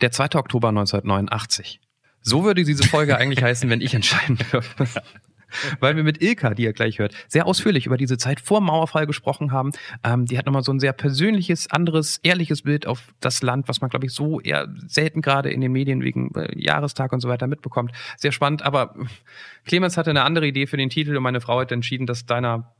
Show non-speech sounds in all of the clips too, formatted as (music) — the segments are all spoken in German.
Der 2. Oktober 1989. So würde diese Folge (laughs) eigentlich heißen, wenn ich entscheiden dürfte. Weil wir mit Ilka, die ihr gleich hört, sehr ausführlich über diese Zeit vor Mauerfall gesprochen haben. Ähm, die hat nochmal so ein sehr persönliches, anderes, ehrliches Bild auf das Land, was man, glaube ich, so eher selten gerade in den Medien wegen äh, Jahrestag und so weiter mitbekommt. Sehr spannend, aber Clemens hatte eine andere Idee für den Titel und meine Frau hat entschieden, dass deiner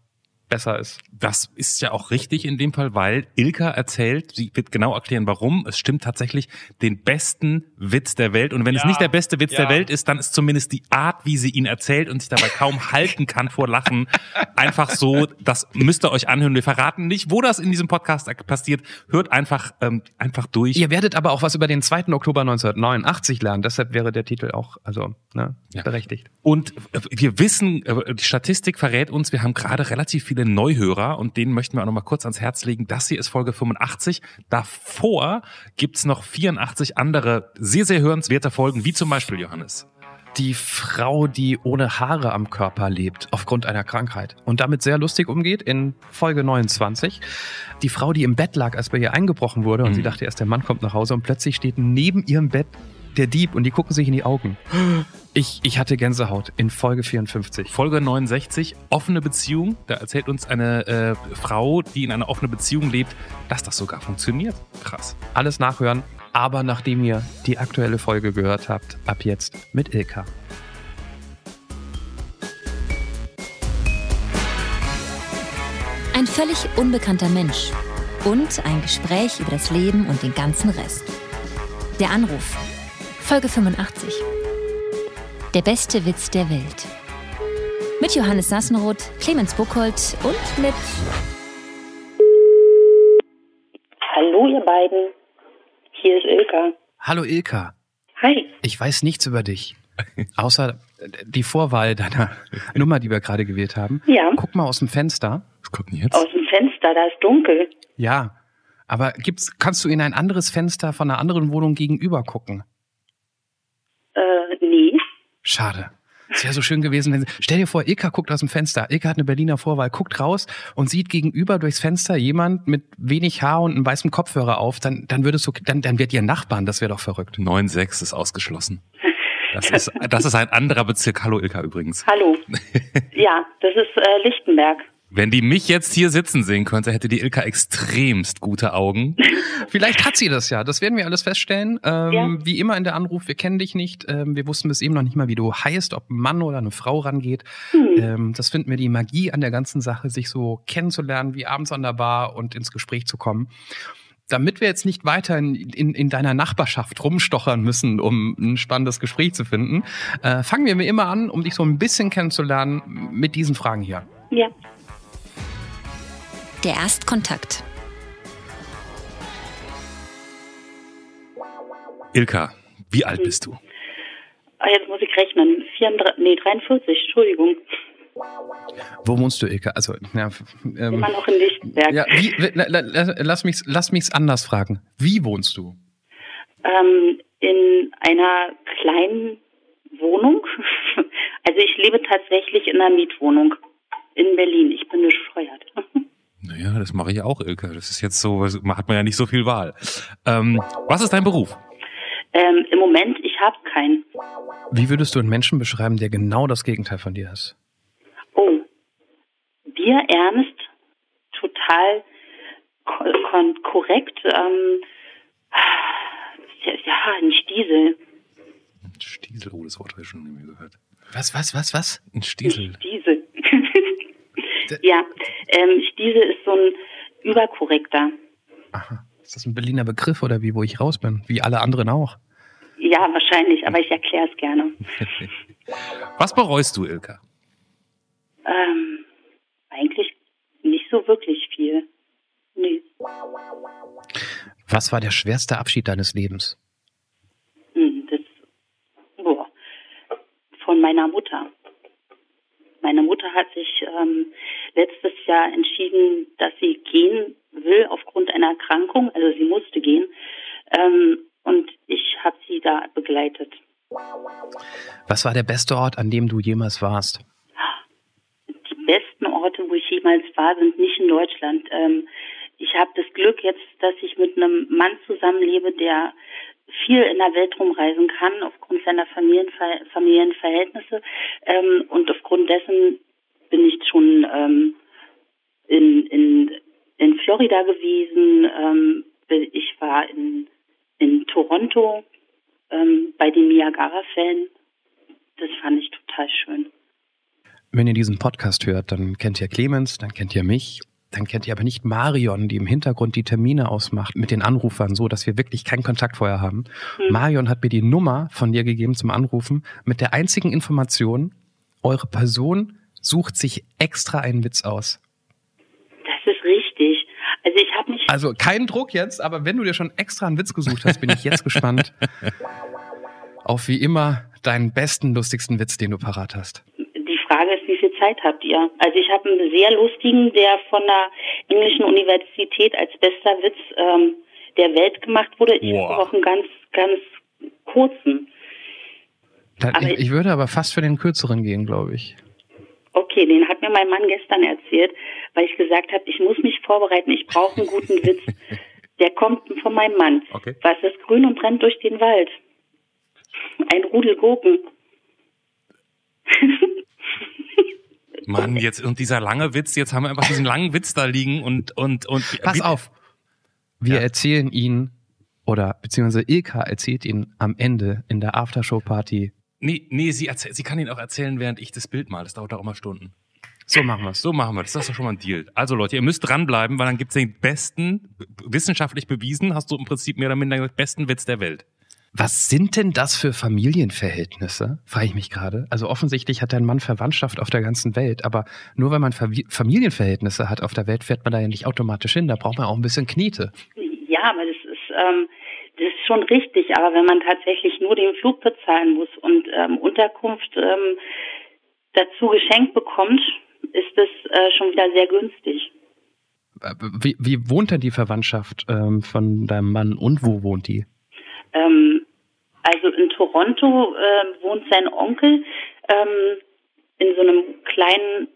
besser ist. Das ist ja auch richtig in dem Fall, weil Ilka erzählt, sie wird genau erklären, warum. Es stimmt tatsächlich den besten Witz der Welt. Und wenn ja, es nicht der beste Witz ja. der Welt ist, dann ist zumindest die Art, wie sie ihn erzählt und sich dabei kaum (laughs) halten kann vor Lachen, einfach so, das müsst ihr euch anhören. Wir verraten nicht, wo das in diesem Podcast passiert. Hört einfach, ähm, einfach durch. Ihr werdet aber auch was über den 2. Oktober 1989 lernen. Deshalb wäre der Titel auch, also, ne, ja. berechtigt. Und äh, wir wissen, äh, die Statistik verrät uns, wir haben gerade relativ viele Neuhörer und denen möchten wir auch noch mal kurz ans Herz legen. Das hier ist Folge 85. Davor gibt's noch 84 andere sehr, sehr hörenswerte Folgen, wie zum Beispiel Johannes die Frau, die ohne Haare am Körper lebt, aufgrund einer Krankheit und damit sehr lustig umgeht in Folge 29. Die Frau, die im Bett lag, als bei ihr eingebrochen wurde und mhm. sie dachte erst, der Mann kommt nach Hause und plötzlich steht neben ihrem Bett der Dieb und die gucken sich in die Augen. (gasps) Ich, ich hatte Gänsehaut in Folge 54. Folge 69, offene Beziehung. Da erzählt uns eine äh, Frau, die in einer offenen Beziehung lebt, dass das sogar funktioniert. Krass. Alles nachhören, aber nachdem ihr die aktuelle Folge gehört habt, ab jetzt mit Ilka. Ein völlig unbekannter Mensch und ein Gespräch über das Leben und den ganzen Rest. Der Anruf Folge 85. Der beste Witz der Welt. Mit Johannes Sassenroth, Clemens Buchholz und mit. Hallo, ihr beiden. Hier ist Ilka. Hallo, Ilka. Hi. Ich weiß nichts über dich. Außer die Vorwahl deiner (laughs) Nummer, die wir gerade gewählt haben. Ja. Guck mal aus dem Fenster. Was kommt denn jetzt? Aus dem Fenster, da ist dunkel. Ja. Aber gibt's, kannst du in ein anderes Fenster von einer anderen Wohnung gegenüber gucken? Schade. Es wäre so schön gewesen, wenn sie, stell dir vor, Ilka guckt aus dem Fenster. Ilka hat eine Berliner Vorwahl, guckt raus und sieht gegenüber durchs Fenster jemand mit wenig Haar und einem weißen Kopfhörer auf. Dann, dann würdest du, dann, dann wird ihr Nachbarn. Das wäre doch verrückt. 9,6 ist ausgeschlossen. (laughs) Das ist, das ist ein anderer Bezirk. Hallo Ilka übrigens. Hallo. (laughs) Ja, das ist äh, Lichtenberg. Wenn die mich jetzt hier sitzen sehen könnte, hätte die Ilka extremst gute Augen. (laughs) Vielleicht hat sie das ja. Das werden wir alles feststellen. Ähm, ja. Wie immer in der Anruf, wir kennen dich nicht. Ähm, wir wussten bis eben noch nicht mal, wie du heißt, ob ein Mann oder eine Frau rangeht. Hm. Ähm, das finden wir die Magie an der ganzen Sache, sich so kennenzulernen, wie abends an der Bar und ins Gespräch zu kommen damit wir jetzt nicht weiter in, in, in deiner Nachbarschaft rumstochern müssen, um ein spannendes Gespräch zu finden, äh, fangen wir wie immer an, um dich so ein bisschen kennenzulernen, mit diesen Fragen hier. Ja. Der Erstkontakt. Ilka, wie alt bist du? Ah, jetzt muss ich rechnen. 34, nee, 43, Entschuldigung. Wo wohnst du, Ilka? Also, ja, ähm, Immer noch in Lichtenberg. Ja, wie, lass mich lass mich's anders fragen. Wie wohnst du? Ähm, in einer kleinen Wohnung. (laughs) Also ich lebe tatsächlich in einer Mietwohnung in Berlin. Ich bin bescheuert. (laughs) Naja, das mache ich auch, Ilka. Das ist jetzt so, hat man ja nicht so viel Wahl. Ähm, was ist dein Beruf? Ähm, Im Moment, ich habe keinen. Wie würdest du einen Menschen beschreiben, der genau das Gegenteil von dir ist? Oh, dir ernst, total korrekt. Ähm, ja, ein Stiesel. Stiesel, oh, das Wort habe ich schon nie gehört. Was, was, was, was? Ein Stiesel. Ein Stiesel. Ja, ähm, Stiesel ist so ein überkorrekter. Aha. Ist das ein Berliner Begriff oder wie, wo ich raus bin? Wie alle anderen auch? Ja, wahrscheinlich, aber ich erkläre es gerne. (laughs) Was bereust du, Ilka? Ähm, eigentlich nicht so wirklich viel. Nee. Was war der schwerste Abschied deines Lebens? Hm, das, boah, von meiner Mutter. Meine Mutter hat sich ähm, letztes Jahr entschieden, dass sie gehen will aufgrund einer Erkrankung. Also sie musste gehen. Ähm, und ich habe sie da begleitet. Was war der beste Ort, an dem du jemals warst? Die besten Orte, wo ich jemals war, sind nicht in Deutschland. Ähm, ich habe das Glück jetzt, dass ich mit einem Mann zusammenlebe, der viel in der Welt rumreisen kann aufgrund seiner Familienver Familienverhältnisse ähm, und aufgrund dessen bin ich schon ähm, in, in, in Florida gewesen. Ähm, ich war in, in Toronto ähm, bei den Niagara-Fällen. Das fand ich total schön. Wenn ihr diesen Podcast hört, dann kennt ihr Clemens, dann kennt ihr mich dann kennt ihr aber nicht Marion, die im Hintergrund die Termine ausmacht mit den Anrufern, so dass wir wirklich keinen Kontakt vorher haben. Mhm. Marion hat mir die Nummer von dir gegeben zum Anrufen mit der einzigen Information, eure Person sucht sich extra einen Witz aus. Das ist richtig. Also ich habe mich. Also kein Druck jetzt, aber wenn du dir schon extra einen Witz gesucht hast, bin ich jetzt gespannt (laughs) auf wie immer deinen besten, lustigsten Witz, den du parat hast. Die Frage ist, wie viel Zeit habt ihr? Also ich habe einen sehr lustigen, der von der englischen Universität als bester Witz ähm, der Welt gemacht wurde. Ich wow. habe auch einen ganz, ganz kurzen. Dann, ich, ich würde aber fast für den kürzeren gehen, glaube ich. Okay, den hat mir mein Mann gestern erzählt, weil ich gesagt habe, ich muss mich vorbereiten, ich brauche einen guten Witz. (laughs) Der kommt von meinem Mann. Okay. Was ist grün und brennt durch den Wald? Ein Rudel Gurken. (laughs) (laughs) Mann, jetzt und dieser lange Witz, jetzt haben wir einfach diesen langen Witz da liegen und und und Pass auf. Wir ja. erzählen ihn oder beziehungsweise Ilka erzählt ihn am Ende in der Aftershow Party. Nee, nee, sie sie kann ihn auch erzählen, während ich das Bild mal. Das dauert auch immer Stunden. So machen wir es. So machen wir das. Das ist doch schon mal ein Deal. Also Leute, ihr müsst dranbleiben, weil dann gibt's den besten, wissenschaftlich bewiesen, hast du im Prinzip mehr oder minder den besten Witz der Welt. Was sind denn das für Familienverhältnisse? Frage ich mich gerade. Also offensichtlich hat dein Mann Verwandtschaft auf der ganzen Welt, aber nur wenn man Familienverhältnisse hat auf der Welt, fährt man da ja nicht automatisch hin. Da braucht man auch ein bisschen Knete. Ja, aber das ist, ähm, das ist schon richtig. Aber wenn man tatsächlich nur den Flug bezahlen muss und ähm, Unterkunft ähm, dazu geschenkt bekommt, ist das äh, schon wieder sehr günstig. Äh, wie, wie wohnt denn die Verwandtschaft ähm, von deinem Mann und wo wohnt die? Ähm, also in Toronto äh, wohnt sein Onkel ähm, in so einem kleinen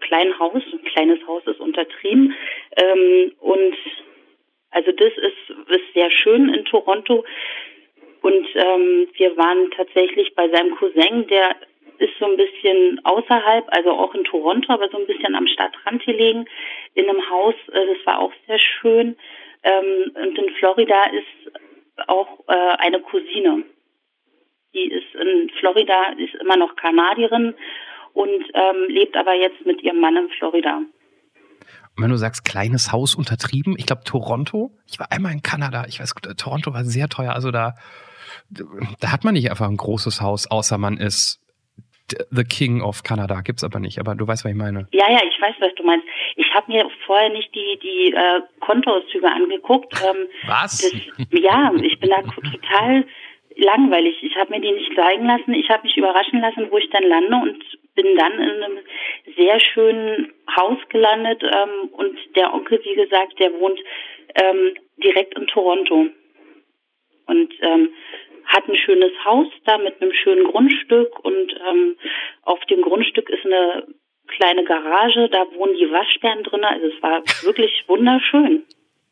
kleinen Haus. Ein kleines Haus ist untertrieben. Ähm, und also das ist, ist sehr schön in Toronto. Und ähm, wir waren tatsächlich bei seinem Cousin, der ist so ein bisschen außerhalb, also auch in Toronto, aber so ein bisschen am Stadtrand gelegen, in einem Haus. Äh, das war auch sehr schön. Ähm, und in Florida ist auch äh, eine Cousine. Die ist in Florida, ist immer noch Kanadierin und ähm, lebt aber jetzt mit ihrem Mann in Florida. Und wenn du sagst, kleines Haus untertrieben, ich glaube Toronto, ich war einmal in Kanada, ich weiß, Toronto war sehr teuer, also da, da hat man nicht einfach ein großes Haus, außer man ist The King of Canada. Gibt's aber nicht, aber du weißt, was ich meine. Ja, ja, ich weiß, was du meinst. Ich habe mir vorher nicht die, die äh, Kontoauszüge angeguckt. Ähm, was? Das, ja, ich bin da total langweilig. Ich habe mir die nicht zeigen lassen. Ich habe mich überraschen lassen, wo ich dann lande und bin dann in einem sehr schönen Haus gelandet. Ähm, und der Onkel, wie gesagt, der wohnt ähm, direkt in Toronto. Und ähm, hat ein schönes Haus da mit einem schönen Grundstück und ähm, auf dem Grundstück ist eine kleine Garage, da wohnen die Waschbären drin. Also es war (laughs) wirklich wunderschön.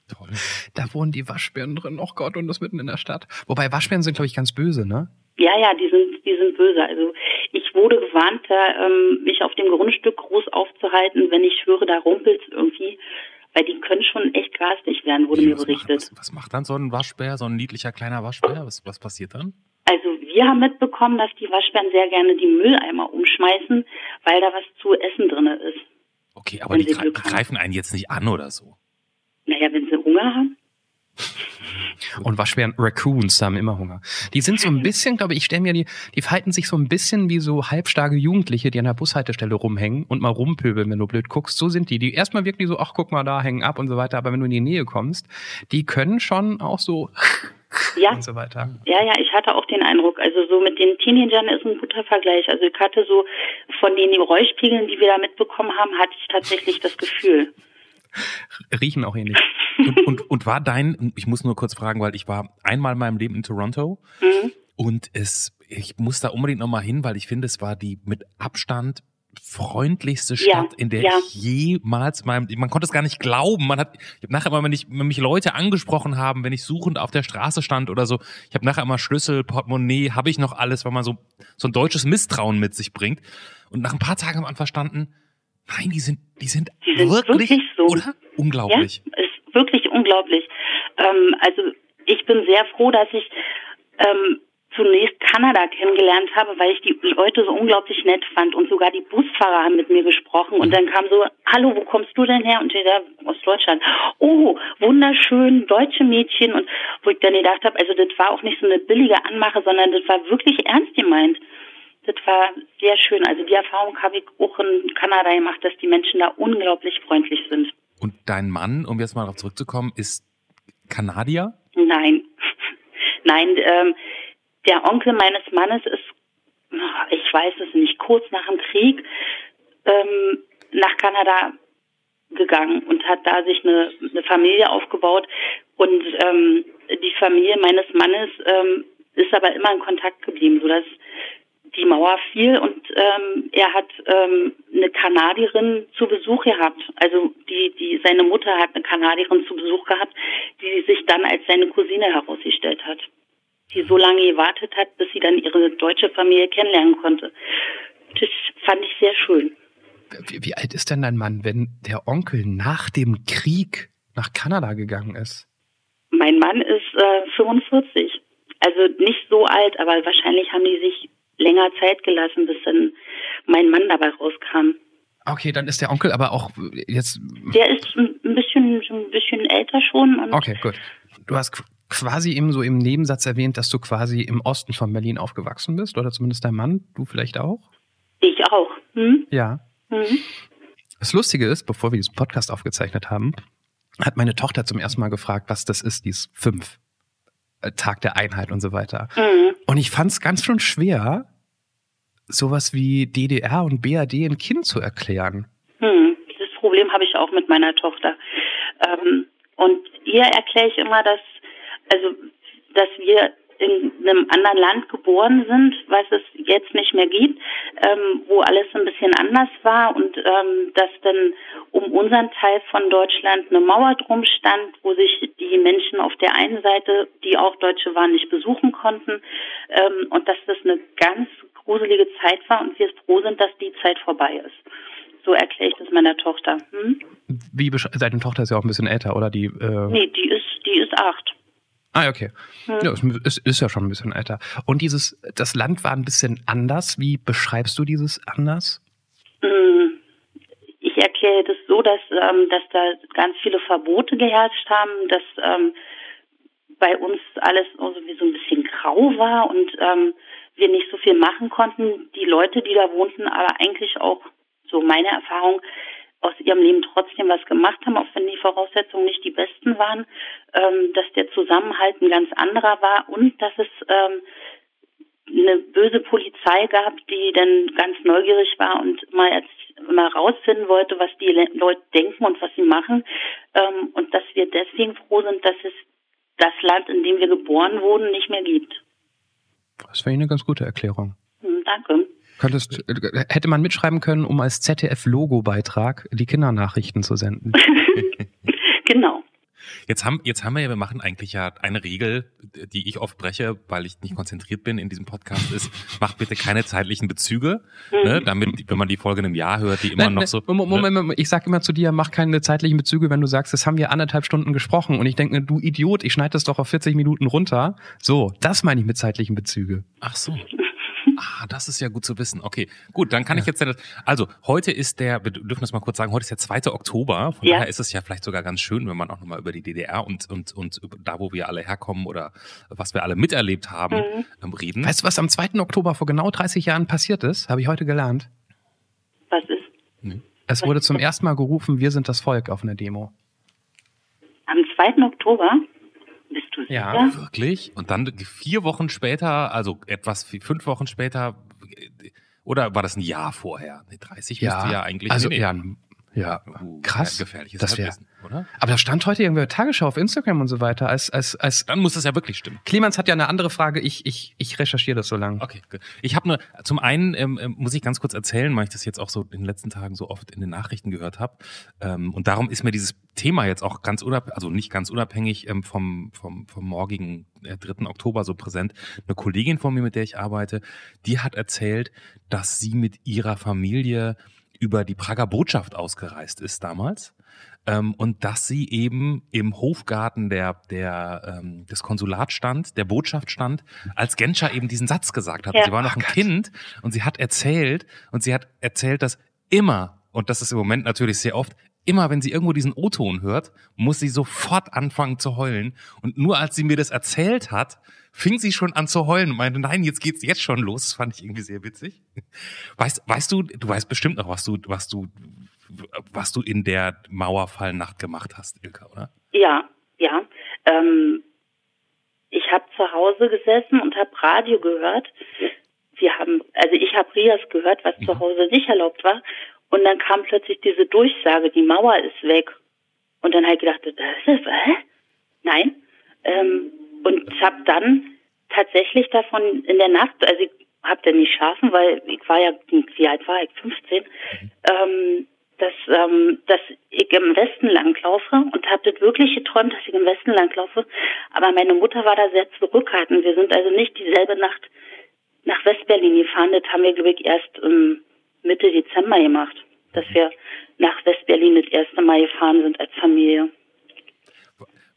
Toll. Da wohnen die Waschbären drin, oh Gott, und das mitten in der Stadt. Wobei Waschbären sind, glaube ich, ganz böse, ne? Ja, ja, die sind, die sind böse. Also ich wurde gewarnt, da, ähm, mich auf dem Grundstück groß aufzuhalten, wenn ich höre, da rumpelt irgendwie weil die können schon echt garstig werden, wurde Wie, mir berichtet. Macht, was, was, macht dann so ein Waschbär, so ein niedlicher kleiner Waschbär? Was, was passiert dann? Also wir haben mitbekommen, dass die Waschbären sehr gerne die Mülleimer umschmeißen, weil da was zu essen drin ist. Okay, aber die, die greifen einen jetzt nicht an oder so? Naja, wenn sie Hunger haben. (laughs) Und Waschbären, Raccoons haben immer Hunger. Die sind so ein bisschen, glaube ich, ich stelle mir die, die verhalten sich so ein bisschen wie so halbstarke Jugendliche, die an der Bushaltestelle rumhängen und mal rumpöbeln, wenn du blöd guckst. So sind die. Die erstmal wirklich so, ach guck mal da, hängen ab und so weiter. Aber wenn du in die Nähe kommst, die können schon auch so ja. und so weiter. Ja, ja, ich hatte auch den Eindruck, also so mit den Teenagern ist ein guter Vergleich. Also ich hatte so von den Geräuschspiegeln, die wir da mitbekommen haben, hatte ich tatsächlich das Gefühl. (laughs) Riechen auch ähnlich. Und, und, und war dein, ich muss nur kurz fragen, weil ich war einmal in meinem Leben in Toronto mhm. und es, ich muss da unbedingt nochmal hin, weil ich finde, es war die mit Abstand freundlichste Stadt, ja, in der ja. ich jemals meinem, man konnte es gar nicht glauben. Man hat, ich habe nachher immer, wenn, ich, wenn mich Leute angesprochen haben, wenn ich suchend auf der Straße stand oder so, ich habe nachher immer Schlüssel, Portemonnaie, habe ich noch alles, weil man so so ein deutsches Misstrauen mit sich bringt. Und nach ein paar Tagen haben wir verstanden, nein, die sind, die sind, die sind wirklich, wirklich so. oder? Unglaublich. Ja, ist wirklich unglaublich. Ähm, also ich bin sehr froh, dass ich ähm, zunächst Kanada kennengelernt habe, weil ich die Leute so unglaublich nett fand und sogar die Busfahrer haben mit mir gesprochen und dann kam so, hallo, wo kommst du denn her? Und ich da aus Deutschland. Oh, wunderschön, deutsche Mädchen und wo ich dann gedacht habe, also das war auch nicht so eine billige Anmache, sondern das war wirklich ernst gemeint. Das war sehr schön. Also die Erfahrung habe ich auch in Kanada gemacht, dass die Menschen da unglaublich freundlich sind. Und dein Mann, um jetzt mal darauf zurückzukommen, ist Kanadier? Nein. (laughs) Nein, ähm, der Onkel meines Mannes ist, ich weiß es nicht, kurz nach dem Krieg ähm, nach Kanada gegangen und hat da sich eine, eine Familie aufgebaut. Und ähm, die Familie meines Mannes ähm, ist aber immer in Kontakt geblieben, sodass die Mauer fiel und ähm, er hat ähm, eine Kanadierin zu Besuch gehabt. Also die, die seine Mutter hat eine Kanadierin zu Besuch gehabt, die sich dann als seine Cousine herausgestellt hat so lange gewartet hat, bis sie dann ihre deutsche Familie kennenlernen konnte. Das fand ich sehr schön. Wie, wie alt ist denn dein Mann, wenn der Onkel nach dem Krieg nach Kanada gegangen ist? Mein Mann ist äh, 45. Also nicht so alt, aber wahrscheinlich haben die sich länger Zeit gelassen, bis dann mein Mann dabei rauskam. Okay, dann ist der Onkel aber auch jetzt. Der ist ein bisschen, ein bisschen älter schon. okay, gut. Du hast quasi eben so im Nebensatz erwähnt, dass du quasi im Osten von Berlin aufgewachsen bist, oder zumindest dein Mann, du vielleicht auch? Ich auch. Hm? Ja. Hm. Das Lustige ist, bevor wir diesen Podcast aufgezeichnet haben, hat meine Tochter zum ersten Mal gefragt, was das ist, dieses fünf. Äh, Tag der Einheit und so weiter. Mhm. Und ich fand es ganz schön schwer, sowas wie DDR und BRD ein Kind zu erklären. Mhm. Das Problem habe ich auch mit meiner Tochter. Ähm, und ihr erkläre ich immer, dass also dass wir in einem anderen Land geboren sind, was es jetzt nicht mehr gibt, ähm, wo alles ein bisschen anders war und ähm, dass dann um unseren Teil von Deutschland eine Mauer drum stand, wo sich die Menschen auf der einen Seite, die auch Deutsche waren, nicht besuchen konnten ähm, und dass das eine ganz gruselige Zeit war und wir froh sind, dass die Zeit vorbei ist. So erkläre ich das meiner Tochter. Hm? Wie deine Tochter ist ja auch ein bisschen älter, oder die? Äh nee, die ist die ist acht. Ah, okay. Hm. Ja, es ist, ja schon ein bisschen älter. Und dieses, das Land war ein bisschen anders. Wie beschreibst du dieses anders? Hm. Ich erkläre das so, dass, ähm, dass da ganz viele Verbote geherrscht haben, dass ähm, bei uns alles irgendwie so ein bisschen grau war und ähm, wir nicht so viel machen konnten. Die Leute, die da wohnten, aber eigentlich auch, so meine Erfahrung, aus ihrem Leben trotzdem was gemacht haben, auch wenn die Voraussetzungen nicht die besten waren, ähm, dass der Zusammenhalt ein ganz anderer war und dass es ähm, eine böse Polizei gab, die dann ganz neugierig war und mal, mal rausfinden wollte, was die Leute denken und was sie machen. Ähm, und dass wir deswegen froh sind, dass es das Land, in dem wir geboren wurden, nicht mehr gibt. Das wäre eine ganz gute Erklärung. Hm, danke. Könntest, äh, hätte man mitschreiben können, um als ZDF-Logo-Beitrag die Kindernachrichten zu senden. (laughs) genau. Jetzt haben, jetzt haben wir ja, wir machen eigentlich ja eine Regel, die ich oft breche, weil ich nicht konzentriert bin in diesem Podcast, ist, mach bitte keine zeitlichen Bezüge, mhm. ne, damit, wenn man die Folge in einem Jahr hört, die immer nein, noch so. Moment, ne? Moment, ich sag immer zu dir, mach keine zeitlichen Bezüge, wenn du sagst, das haben wir anderthalb Stunden gesprochen und ich denke, du Idiot, ich schneide das doch auf 40 Minuten runter. So, das meine ich mit zeitlichen Bezüge. Ach so. Ah, das ist ja gut zu wissen. Okay, gut, dann kann ja. ich jetzt. Also heute ist der, wir dürfen das mal kurz sagen, heute ist der 2. Oktober. Von ja. daher ist es ja vielleicht sogar ganz schön, wenn man auch nochmal über die DDR und und und da, wo wir alle herkommen oder was wir alle miterlebt haben, mhm. Ähm, reden. Weißt du, was am 2. Oktober vor genau 30 Jahren passiert ist? Habe ich heute gelernt. Was ist? Nee. Es wurde zum ersten Mal gerufen, wir sind das Volk auf einer Demo. Am 2. Oktober? Du sicher? Ja, wirklich. Und dann vier Wochen später, also etwas fünf Wochen später, oder war das ein Jahr vorher? Nee, 30 ja, müsste ja eigentlich. Also nee, ja, ja, uh, krass. Gefährliches das wäre oder? Aber da stand heute irgendwie Tagesschau auf Instagram und so weiter. Als, als, als Dann muss das ja wirklich stimmen. Clemens hat ja eine andere Frage. Ich, ich, ich recherchiere das so lange. Okay, gut. Ich habe nur, zum einen ähm, ähm, muss ich ganz kurz erzählen, weil ich das jetzt auch so in den letzten Tagen so oft in den Nachrichten gehört habe. Ähm, und darum ist mir dieses Thema jetzt auch ganz unabhängig, also nicht ganz unabhängig ähm, vom, vom, vom morgigen äh, 3. Oktober so präsent. Eine Kollegin von mir, mit der ich arbeite, die hat erzählt, dass sie mit ihrer Familie über die Prager Botschaft ausgereist ist damals. Ähm, und dass sie eben im Hofgarten der, der, ähm, des Konsulats stand, der Botschaft stand, als Genscher eben diesen Satz gesagt hat. Ja. Sie war noch ein Kind und sie hat erzählt, und sie hat erzählt, dass immer, und das ist im Moment natürlich sehr oft, immer wenn sie irgendwo diesen O-Ton hört, muss sie sofort anfangen zu heulen. Und nur als sie mir das erzählt hat, fing sie schon an zu heulen und meinte, nein, jetzt geht's jetzt schon los. Das fand ich irgendwie sehr witzig. Weißt, weißt du, du weißt bestimmt noch, was du, was du, was du in der Mauerfallnacht gemacht hast, Ilka, oder? Ja, ja. Ähm, ich habe zu Hause gesessen und habe Radio gehört. Wir haben, also ich habe Rias gehört, was zu Hause nicht erlaubt war. Und dann kam plötzlich diese Durchsage, die Mauer ist weg. Und dann habe ich gedacht, das ist, hä? Nein. Ähm, und habe dann tatsächlich davon in der Nacht, also ich habe dann nicht schlafen, weil ich war ja, wie alt war ich, 15, ähm, dass, ähm, dass ich im Westen langlaufe und habe das wirklich geträumt, dass ich im Westen langlaufe. Aber meine Mutter war da sehr zurückhaltend. Wir sind also nicht dieselbe Nacht nach Westberlin gefahren. Das haben wir, glaube ich, erst ähm, Mitte Dezember gemacht, dass wir nach Westberlin das erste Mal gefahren sind als Familie.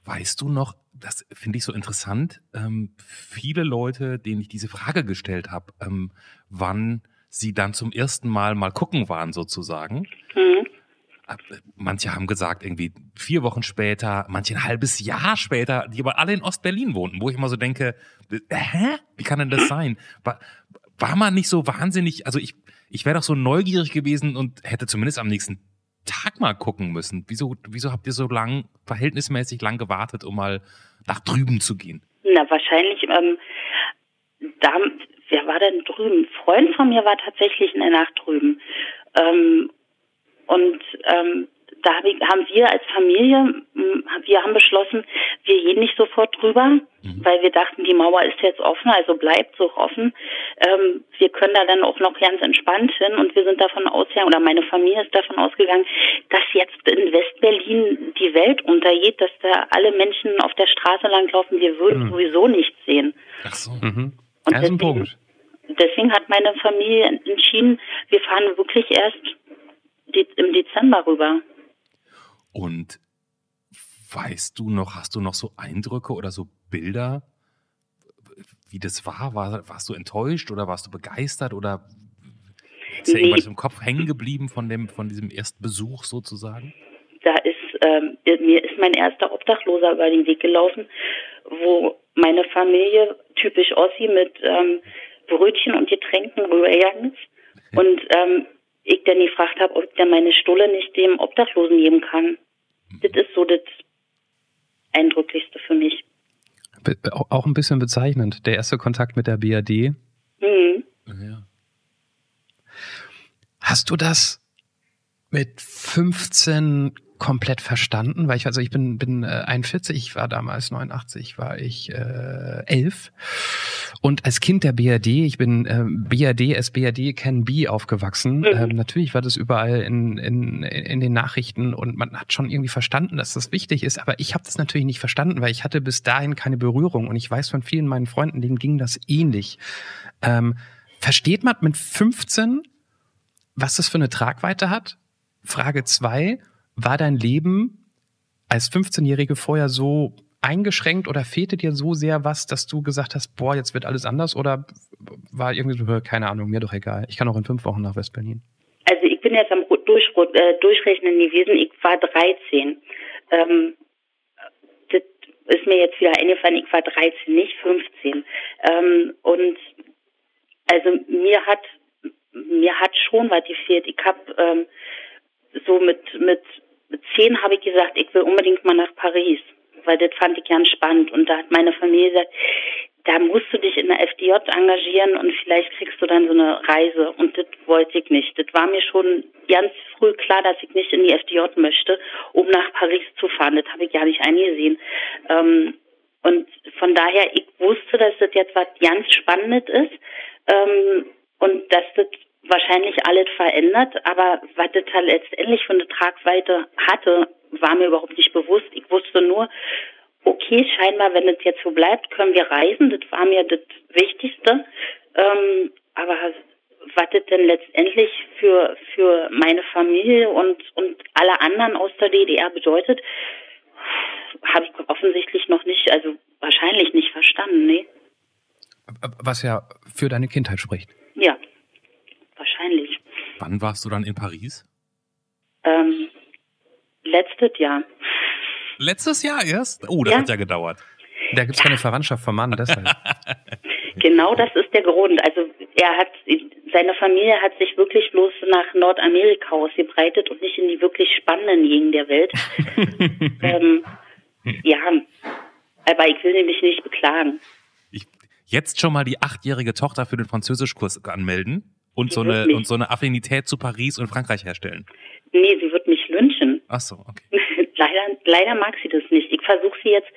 Weißt du noch, das finde ich so interessant, ähm, viele Leute, denen ich diese Frage gestellt habe, ähm, wann sie dann zum ersten Mal mal gucken waren sozusagen. Mhm. Äh, Manche haben gesagt, irgendwie vier Wochen später, manche ein halbes Jahr später, die aber alle in Ostberlin wohnten, wo ich immer so denke, äh, hä? Wie kann denn das sein? War, war man nicht so wahnsinnig, also ich, ich wäre doch so neugierig gewesen und hätte zumindest am nächsten Tag mal gucken müssen. Wieso, wieso habt ihr so lang, verhältnismäßig lang gewartet, um mal nach drüben zu gehen? Na, wahrscheinlich, ähm, da, wer war denn drüben? Ein Freund von mir war tatsächlich in der Nacht drüben. Ähm, und ähm, da hab ich, haben wir als Familie, mh, wir haben beschlossen, wir gehen nicht sofort drüber, weil wir dachten, die Mauer ist jetzt offen, also bleibt so offen. Ähm, wir können da dann auch noch ganz entspannt hin und wir sind davon ausgegangen, oder meine Familie ist davon ausgegangen, dass jetzt in Westberlin die Welt untergeht, dass da alle Menschen auf der Straße langlaufen, wir würden Mhm. sowieso nichts sehen. Ach so. Mhm. Und Ja, deswegen- Punkt. Deswegen hat meine Familie entschieden, wir fahren wirklich erst im Dezember rüber. Und weißt du noch, hast du noch so Eindrücke oder so Bilder, wie das war? war warst du enttäuscht oder warst du begeistert oder ist Nee. irgendwas im Kopf hängen geblieben von dem, von diesem ersten Besuch sozusagen? Da ist, ähm, mir ist mein erster Obdachloser über den Weg gelaufen, wo meine Familie, typisch Ossi, mit ähm, Brötchen und Getränken rübergegangen ist. Und ähm, ich dann gefragt habe, ob ich dann meine Stulle nicht dem Obdachlosen geben kann. Das ist so das Eindrücklichste für mich. Be- Auch auch ein bisschen bezeichnend. Der erste Kontakt mit der BRD. Mhm. Ja. Hast du das mit 15 komplett verstanden? Weil ich, also ich bin, bin äh, 41, ich war damals 89, war ich äh, 11. Und als Kind der BRD, ich bin äh, BRD, as BRD can be aufgewachsen. Mhm. Ähm, natürlich war das überall in, in, in den Nachrichten und man hat schon irgendwie verstanden, dass das wichtig ist. Aber ich habe das natürlich nicht verstanden, weil ich hatte bis dahin keine Berührung. Und ich weiß von vielen meinen Freunden, denen ging das ähnlich. Ähm, versteht man mit 15, was das für eine Tragweite hat? Frage zwei: War dein Leben als 15-Jährige vorher so eingeschränkt oder fehlte dir so sehr was, dass du gesagt hast, boah, jetzt wird alles anders? Oder war irgendwie so, keine Ahnung, mir doch egal. Ich kann auch in fünf Wochen nach West-Berlin. Also ich bin jetzt am durch, äh, Durchrechnen gewesen, ich war 13. Ähm, das ist mir jetzt wieder eingefallen, ich war 13, nicht 15. Ähm, und also mir hat mir hat schon was gefehlt. Ich habe ähm, so mit mit zehn habe ich gesagt, ich will unbedingt mal nach Paris, weil das fand ich ganz spannend. Und da hat meine Familie gesagt, da musst du dich in der FDJ engagieren und vielleicht kriegst du dann so eine Reise. Und das wollte ich nicht. Das war mir schon ganz früh klar, dass ich nicht in die FDJ möchte, um nach Paris zu fahren. Das habe ich gar nicht eingesehen. Ähm, und von daher, ich wusste, dass das jetzt was ganz Spannendes ist ähm, und dass das wahrscheinlich alles verändert, aber was das halt letztendlich für eine Tragweite hatte, war mir überhaupt nicht bewusst. Ich wusste nur, okay, scheinbar, wenn es jetzt so bleibt, können wir reisen. Das war mir das Wichtigste. Ähm, aber was das denn letztendlich für, für meine Familie und, und alle anderen aus der DDR bedeutet, habe ich offensichtlich noch nicht, also wahrscheinlich nicht verstanden, nee. Was ja für deine Kindheit spricht. Wann warst du dann in Paris? Ähm, letztes Jahr. Letztes Jahr erst? Oh, das ja. hat ja gedauert. Da gibt es keine Verwandtschaft vom Mann, deshalb. (laughs) genau das ist der Grund. Also er hat, seine Familie hat sich wirklich bloß nach Nordamerika ausgebreitet und nicht in die wirklich spannenden Gegenden der Welt. (laughs) ähm, ja, aber ich will mich nicht beklagen. Ich, jetzt schon mal die achtjährige Tochter für den Französischkurs anmelden und so eine und so eine Affinität zu Paris und Frankreich herstellen. Nee, sie wird mich lynchen. Ach so, okay. (laughs) leider, leider mag sie das nicht. Ich versuche sie jetzt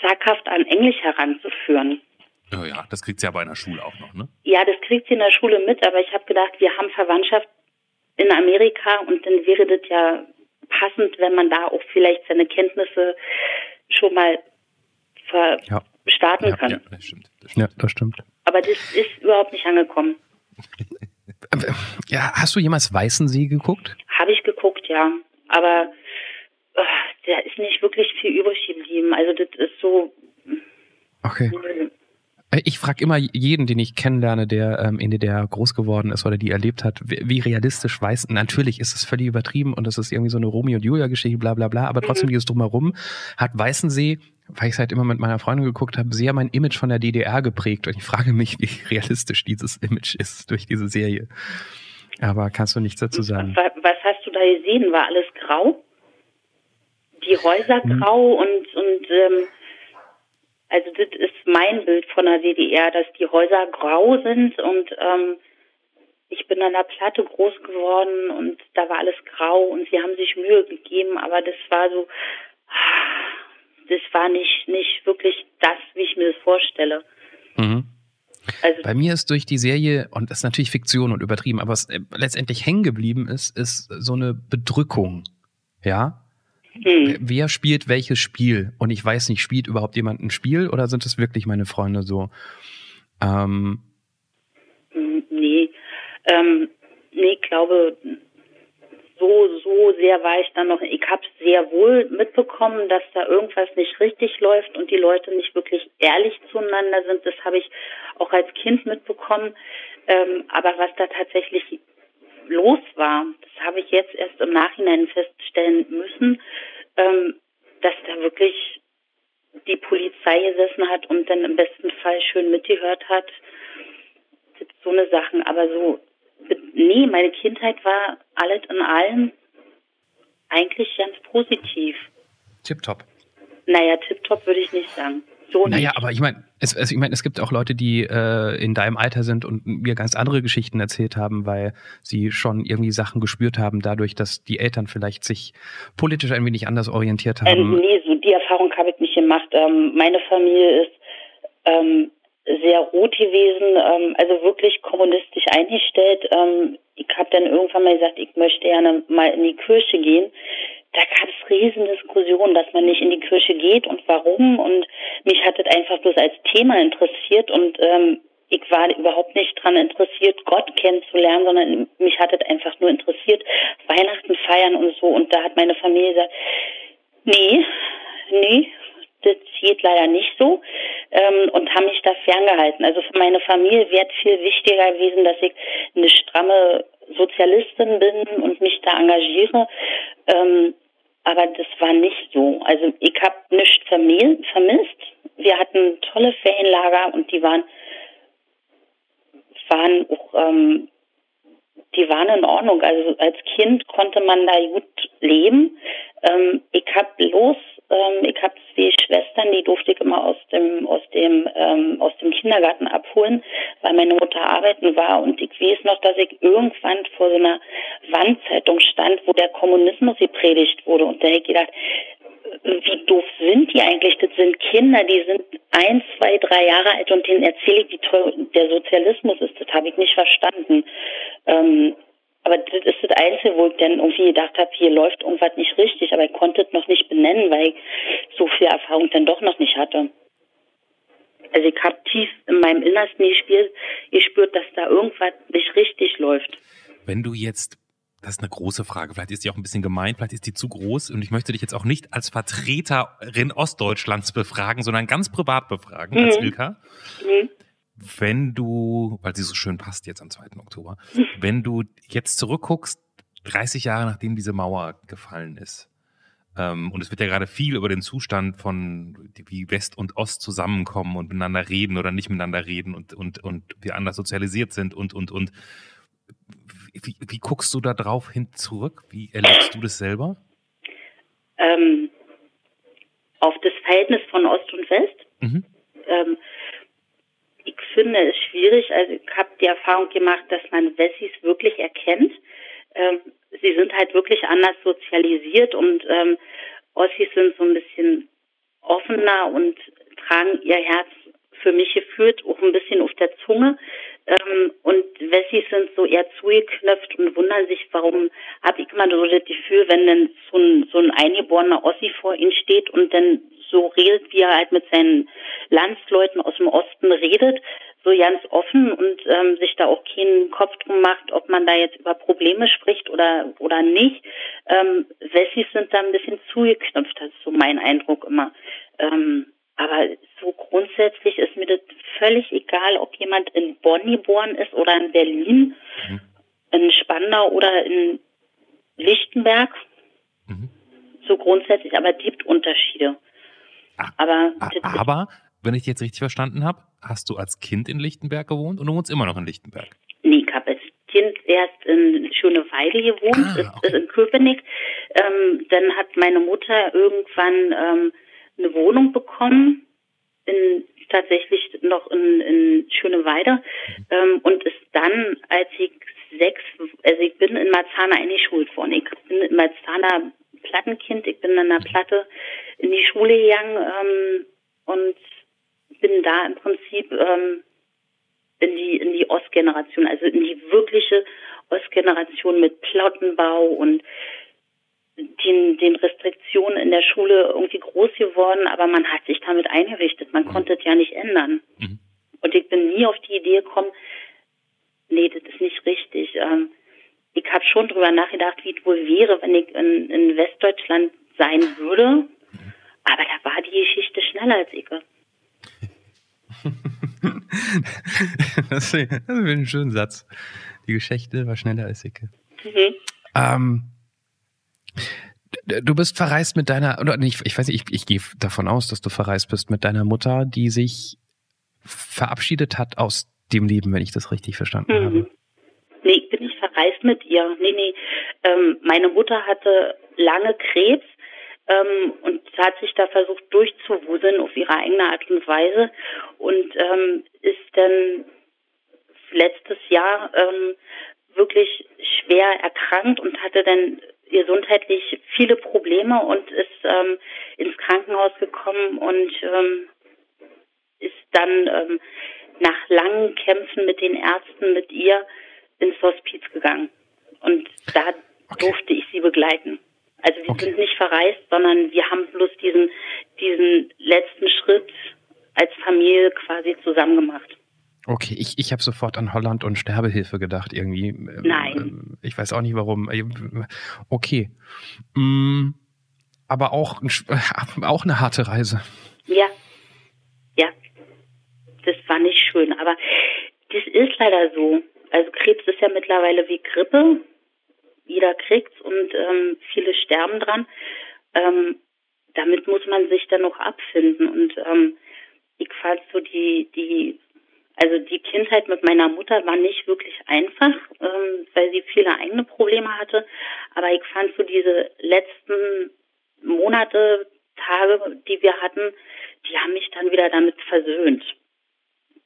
zaghaft an Englisch heranzuführen. Oh ja, das kriegt sie aber in der Schule auch noch, ne? Ja, das kriegt sie in der Schule mit, aber ich habe gedacht, wir haben Verwandtschaft in Amerika und dann wäre das ja passend, wenn man da auch vielleicht seine Kenntnisse schon mal ja. starten ja, kann. Ja, das stimmt. Das stimmt. Ja, das stimmt. Aber das ist überhaupt nicht angekommen. Ja, hast du jemals Weißensee geguckt? Habe ich geguckt, ja. Aber oh, da ist nicht wirklich viel übrig geblieben. Also das ist so. Okay. Ich frage immer jeden, den ich kennenlerne, der ähm, in DDR groß geworden ist oder die erlebt hat, wie, wie realistisch weiß. Natürlich ist es völlig übertrieben und es ist irgendwie so eine Romeo und Julia Geschichte, bla bla bla, aber trotzdem mhm. dieses drumherum hat Weißensee, weil ich es halt immer mit meiner Freundin geguckt habe, sehr mein Image von der DDR geprägt und ich frage mich, wie realistisch dieses Image ist durch diese Serie. Aber kannst du nichts dazu sagen? Was hast du da gesehen? War alles grau? Die Häuser hm. grau und, und ähm, also das ist mein Bild von der DDR, dass die Häuser grau sind und ähm, ich bin an der Platte groß geworden und da war alles grau und sie haben sich Mühe gegeben, aber das war so, das war nicht, nicht wirklich das, wie ich mir das vorstelle. Mhm. Also Bei mir ist durch die Serie, und das ist natürlich Fiktion und übertrieben, aber was äh, letztendlich hängen geblieben ist, ist so eine Bedrückung. Ja? Hm. Wer spielt welches Spiel? Und ich weiß nicht, spielt überhaupt jemand ein Spiel oder sind es wirklich meine Freunde so? Ähm, nee, ähm, nee, ich glaube, so, so sehr war ich dann noch, ich habe sehr wohl mitbekommen, dass da irgendwas nicht richtig läuft und die Leute nicht wirklich ehrlich zueinander sind. Das habe ich auch als Kind mitbekommen. Ähm, aber was da tatsächlich los war, das habe ich jetzt erst im Nachhinein feststellen müssen, ähm, dass da wirklich die Polizei gesessen hat und dann im besten Fall schön mitgehört hat. So eine Sachen, aber so nee, meine Kindheit war alles in allem eigentlich ganz positiv. Tipptopp. Naja, tipptopp würde ich nicht sagen. So naja, nicht. aber ich meine, es, also ich meine, es gibt auch Leute, die äh, in deinem Alter sind und mir ganz andere Geschichten erzählt haben, weil sie schon irgendwie Sachen gespürt haben, dadurch, dass die Eltern vielleicht sich politisch ein wenig anders orientiert haben. Ähm, nee, so die Erfahrung habe ich nicht gemacht. Ähm, meine Familie ist ähm, sehr rot gewesen, ähm, also wirklich kommunistisch eingestellt. Ähm, ich habe dann irgendwann mal gesagt, ich möchte gerne mal in die Kirche gehen. Da gab es riesen Diskussionen, dass man nicht in die Kirche geht und warum. Und mich hat das einfach bloß als Thema interessiert und ähm, ich war überhaupt nicht daran interessiert, Gott kennenzulernen, sondern mich hat es einfach nur interessiert, Weihnachten feiern und so. Und da hat meine Familie gesagt, nee, nee, geht leider nicht so ähm, und haben mich da ferngehalten. Also für meine Familie wäre viel wichtiger gewesen, dass ich eine stramme Sozialistin bin und mich da engagiere. Ähm, aber das war nicht so. Also ich habe nichts vermisst. Wir hatten tolle Ferienlager und die waren waren auch ähm, die waren in Ordnung. Also als Kind konnte man da gut leben. Ähm, ich habe bloß Ähm, ich habe zwei Schwestern, die durfte ich immer aus dem aus dem ähm, aus dem Kindergarten abholen, weil meine Mutter arbeiten war und ich weiß noch, dass ich irgendwann vor so einer Wandzeitung stand, wo der Kommunismus gepredigt wurde und da habe ich gedacht, wie doof sind die eigentlich? Das sind Kinder, die sind ein, zwei, drei Jahre alt und denen erzähle ich, wie toll der Sozialismus ist. Das habe ich nicht verstanden. Ähm, aber das ist das Einzige, wo ich dann irgendwie gedacht habe, hier läuft irgendwas nicht richtig, aber ich konnte es noch nicht benennen, weil ich so viel Erfahrung dann doch noch nicht hatte. Also ich habe tief in meinem Innersten gespürt, gespürt, dass da irgendwas nicht richtig läuft. Wenn du jetzt das ist eine große Frage. Vielleicht ist die auch ein bisschen gemein, vielleicht ist die zu groß. Und ich möchte dich jetzt auch nicht als Vertreterin Ostdeutschlands befragen, sondern ganz privat befragen, mhm. als Ilka. Mhm. Wenn du, weil sie so schön passt jetzt am 2. Oktober, (laughs) wenn du jetzt zurückguckst, 30 Jahre nachdem diese Mauer gefallen ist, ähm, und es wird ja gerade viel über den Zustand von, wie West und Ost zusammenkommen und miteinander reden oder nicht miteinander reden und, und, und wir anders sozialisiert sind und, und, und wie, wie guckst du da drauf hin zurück? Wie erlebst du das selber? Ähm, auf das Verhältnis von Ost und West. Mhm. Ähm, ich finde es schwierig. Also ich habe die Erfahrung gemacht, dass man Wessis wirklich erkennt. Ähm, sie sind halt wirklich anders sozialisiert und ähm, Ossis sind so ein bisschen offener und tragen ihr Herz für mich gefühlt auch ein bisschen auf der Zunge. Ähm, und Wessis sind so eher zugeknöpft und wundern sich, warum habe ich immer so das Gefühl, wenn dann so ein, so ein eingeborener Ossi vor ihnen steht und dann so redet, wie er halt mit seinen Landsleuten aus dem Osten redet, so ganz offen und ähm, sich da auch keinen Kopf drum macht, ob man da jetzt über Probleme spricht oder oder nicht. Ähm, Wessis sind da ein bisschen zugeknöpft, das ist so mein Eindruck immer. Ähm, aber so grundsätzlich ist mir das völlig egal, ob jemand in Bonn geboren ist oder in Berlin, mhm. in Spandau oder in Lichtenberg. Mhm. So grundsätzlich, aber es gibt Unterschiede. Ach, aber, aber, wenn ich jetzt richtig verstanden habe, hast du als Kind in Lichtenberg gewohnt und du wohnst immer noch in Lichtenberg? Nee, ich habe als Kind erst in Schöneweide gewohnt, ah, okay. ist, ist in Köpenick. Ähm, dann hat meine Mutter irgendwann ähm, eine Wohnung bekommen, in, tatsächlich noch in, in Schöneweide ähm, und ist dann, als ich sechs, also ich bin in Marzahn eingeschult worden. Ich bin in Marzahner Plattenkind, ich bin an der Platte in die Schule gegangen ähm, und bin da im Prinzip ähm, in die in die Ostgeneration, also in die wirkliche Ostgeneration mit Plottenbau und den, den Restriktionen in der Schule irgendwie groß geworden, aber man hat sich damit eingerichtet. Man mhm. konnte es ja nicht ändern. Mhm. Und ich bin nie auf die Idee gekommen, nee, das ist nicht richtig. Ähm, ich habe schon drüber nachgedacht, wie es wohl wäre, wenn ich in, in Westdeutschland sein würde. Mhm. Aber da war die Geschichte schneller als ich. (laughs) das, ist, ein schöner Satz. Die Geschichte war schneller als ich. Mhm. Ähm, Du bist verreist mit deiner, oder nicht, ich weiß nicht, ich, ich gehe davon aus, dass du verreist bist mit deiner Mutter, die sich verabschiedet hat aus dem Leben, wenn ich das richtig verstanden mhm. habe. Nee, ich bin nicht verreist mit ihr. Nee, nee. Ähm, meine Mutter hatte lange Krebs ähm, und hat sich da versucht durchzuwuseln auf ihre eigene Art und Weise und ähm, ist dann letztes Jahr ähm, wirklich schwer erkrankt und hatte dann gesundheitlich viele Probleme und ist ähm, ins Krankenhaus gekommen und ähm, ist dann ähm, nach langen Kämpfen mit den Ärzten, mit ihr ins Hospiz gegangen. Und da okay. durfte ich sie begleiten. Also wir okay. sind nicht verreist, sondern wir haben bloß diesen, diesen letzten Schritt als Familie quasi zusammen gemacht. Okay, ich, ich habe sofort an Holland und Sterbehilfe gedacht irgendwie. Ähm, Nein. Ähm, ich weiß auch nicht warum. Äh, okay. Mm, aber auch, (laughs) auch eine harte Reise. Ja. Ja. Das war nicht schön. Aber das ist leider so. Also Krebs ist ja mittlerweile wie Grippe. Jeder kriegt's und ähm, viele sterben dran. Ähm, damit muss man sich dann noch abfinden. Und ähm, ich fand so die, die also die Kindheit mit meiner Mutter war nicht wirklich einfach, ähm, weil sie viele eigene Probleme hatte. Aber ich fand so diese letzten Monate Tage, die wir hatten, die haben mich dann wieder damit versöhnt.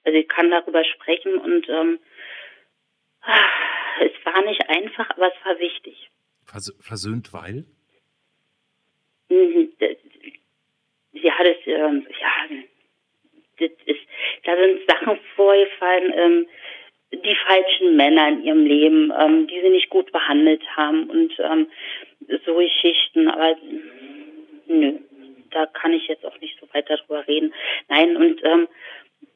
Also ich kann darüber sprechen und ähm, es war nicht einfach, aber es war wichtig. Vers versöhnt, weil? Mhm, sie hat es, ähm, ja, das ist, da sind Sachen vorgefallen, ähm, die falschen Männer in ihrem Leben, ähm, die sie nicht gut behandelt haben und ähm, so Geschichten, aber nö, da kann ich jetzt auch nicht so weiter drüber reden. Nein, und ähm,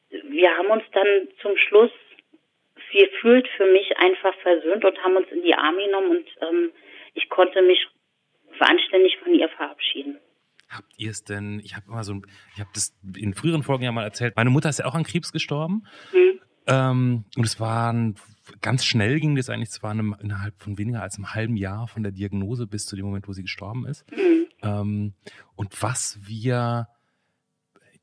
wir haben uns dann zum Schluss gefühlt für mich einfach versöhnt und haben uns in die Arme genommen und ähm, ich konnte mich anständig von ihr verabschieden. Habt ihr es denn, ich habe immer so ein, ich habe das in früheren Folgen ja mal erzählt, meine Mutter ist ja auch an Krebs gestorben. Mhm. Ähm, und es waren ganz schnell ging das eigentlich, es war innerhalb von weniger als einem halben Jahr von der Diagnose bis zu dem Moment, wo sie gestorben ist. Mhm. Ähm, und was wir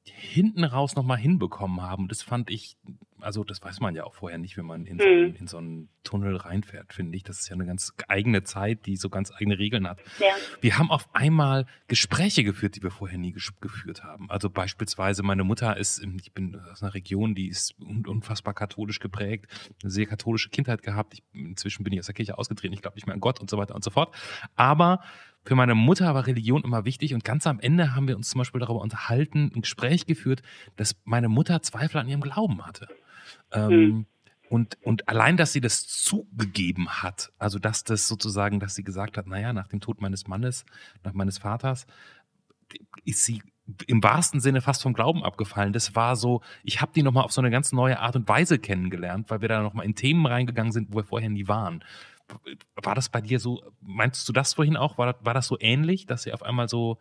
hinten raus nochmal hinbekommen haben, das fand ich also das weiß man ja auch vorher nicht, wenn man in so, einen, mhm. in so einen Tunnel reinfährt, finde ich. Das ist ja eine ganz eigene Zeit, die so ganz eigene Regeln hat. Ja. Wir haben auf einmal Gespräche geführt, die wir vorher nie geführt haben. Also beispielsweise meine Mutter ist, ich bin aus einer Region, die ist unfassbar katholisch geprägt, eine sehr katholische Kindheit gehabt. Ich, inzwischen bin ich aus der Kirche ausgetreten, ich glaube nicht mehr an Gott und so weiter und so fort. Aber für meine Mutter war Religion immer wichtig und ganz am Ende haben wir uns zum Beispiel darüber unterhalten, ein Gespräch geführt, dass meine Mutter Zweifel an ihrem Glauben hatte. Ähm, mhm. Und, und allein, dass sie das zugegeben hat, also dass das sozusagen, dass sie gesagt hat, naja, nach dem Tod meines Mannes, nach meines Vaters, ist sie im wahrsten Sinne fast vom Glauben abgefallen. Das war so, ich habe die nochmal auf so eine ganz neue Art und Weise kennengelernt, weil wir da nochmal in Themen reingegangen sind, wo wir vorher nie waren. War das bei dir so, meinst du das vorhin auch? War, war das so ähnlich, dass ihr auf einmal so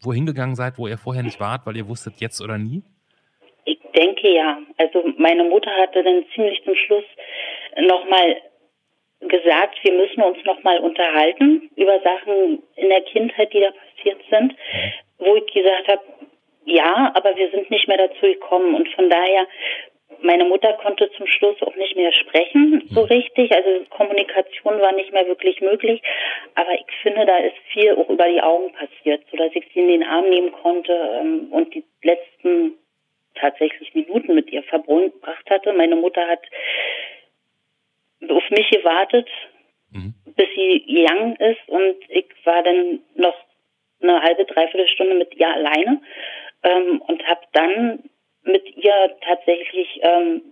wohin gegangen seid, wo ihr vorher nicht wart, weil ihr wusstet jetzt oder nie? denke ja. Also meine Mutter hatte dann ziemlich zum Schluss nochmal gesagt, wir müssen uns nochmal unterhalten über Sachen in der Kindheit, die da passiert sind, wo ich gesagt habe, ja, aber wir sind nicht mehr dazu gekommen und von daher meine Mutter konnte zum Schluss auch nicht mehr sprechen, so richtig. Also Kommunikation war nicht mehr wirklich möglich. Aber ich finde, da ist viel auch über die Augen passiert, sodass ich sie in den Arm nehmen konnte ähm, und die letzten tatsächlich Minuten mit ihr verbracht hatte. Meine Mutter hat auf mich gewartet, mhm. bis sie young ist und ich war dann noch eine halbe, dreiviertel Stunde mit ihr alleine ähm, und habe dann mit ihr tatsächlich ähm,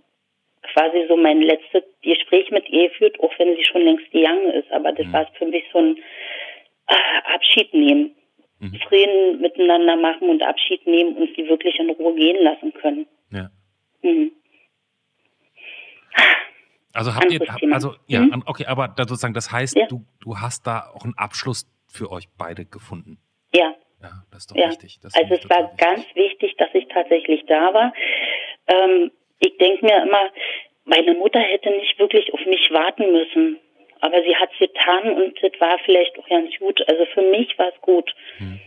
quasi so mein letztes Gespräch mit ihr geführt, auch wenn sie schon längst young ist. Aber das mhm. war für mich so ein äh, Abschied nehmen mhm. Frieden miteinander machen und Abschied nehmen und sie wirklich in Ruhe gehen lassen können. Ja. Mhm. Also habt ihr, also ja, mhm. okay, aber da sozusagen, das heißt, ja. du, du hast da auch einen Abschluss für euch beide gefunden. Ja. Ja, das ist doch ja. wichtig. Das also es war wichtig. ganz wichtig, dass ich tatsächlich da war. Ähm, ich denke mir immer, meine Mutter hätte nicht wirklich auf mich warten müssen. Aber sie hat es getan und das war vielleicht auch ganz gut. Also für mich war es gut. Hm.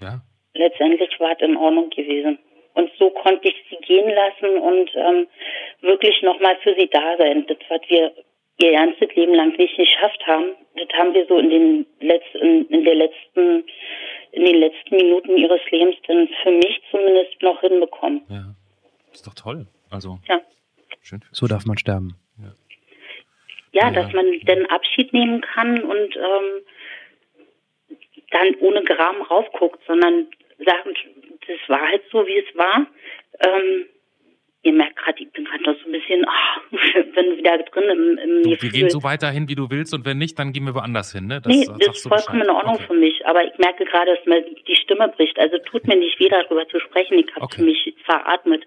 Ja. Letztendlich war es in Ordnung gewesen. Und so konnte ich sie gehen lassen und ähm, wirklich nochmal für sie da sein. Das, was wir ihr ganzes Leben lang nicht geschafft haben, das haben wir so in den letzten, in der letzten, in den letzten Minuten ihres Lebens dann für mich zumindest noch hinbekommen. Ja, ist doch toll. Also ja. schön. So darf man sterben ja, dass man dann Abschied nehmen kann und ähm, dann ohne Gram raufguckt, sondern sagt, das war halt so, wie es war. Ähm, ihr merkt gerade, ich bin gerade noch so ein bisschen, (laughs) oh, bin wieder drin im, im du, Wir gehen so weiterhin, wie du willst und wenn nicht, dann gehen wir woanders hin, ne? Das, nee, das ist vollkommen in Ordnung okay. für mich, aber ich merke gerade, dass mir die Stimme bricht. Also tut mir nicht weh, darüber zu sprechen. Ich habe okay. mich veratmet.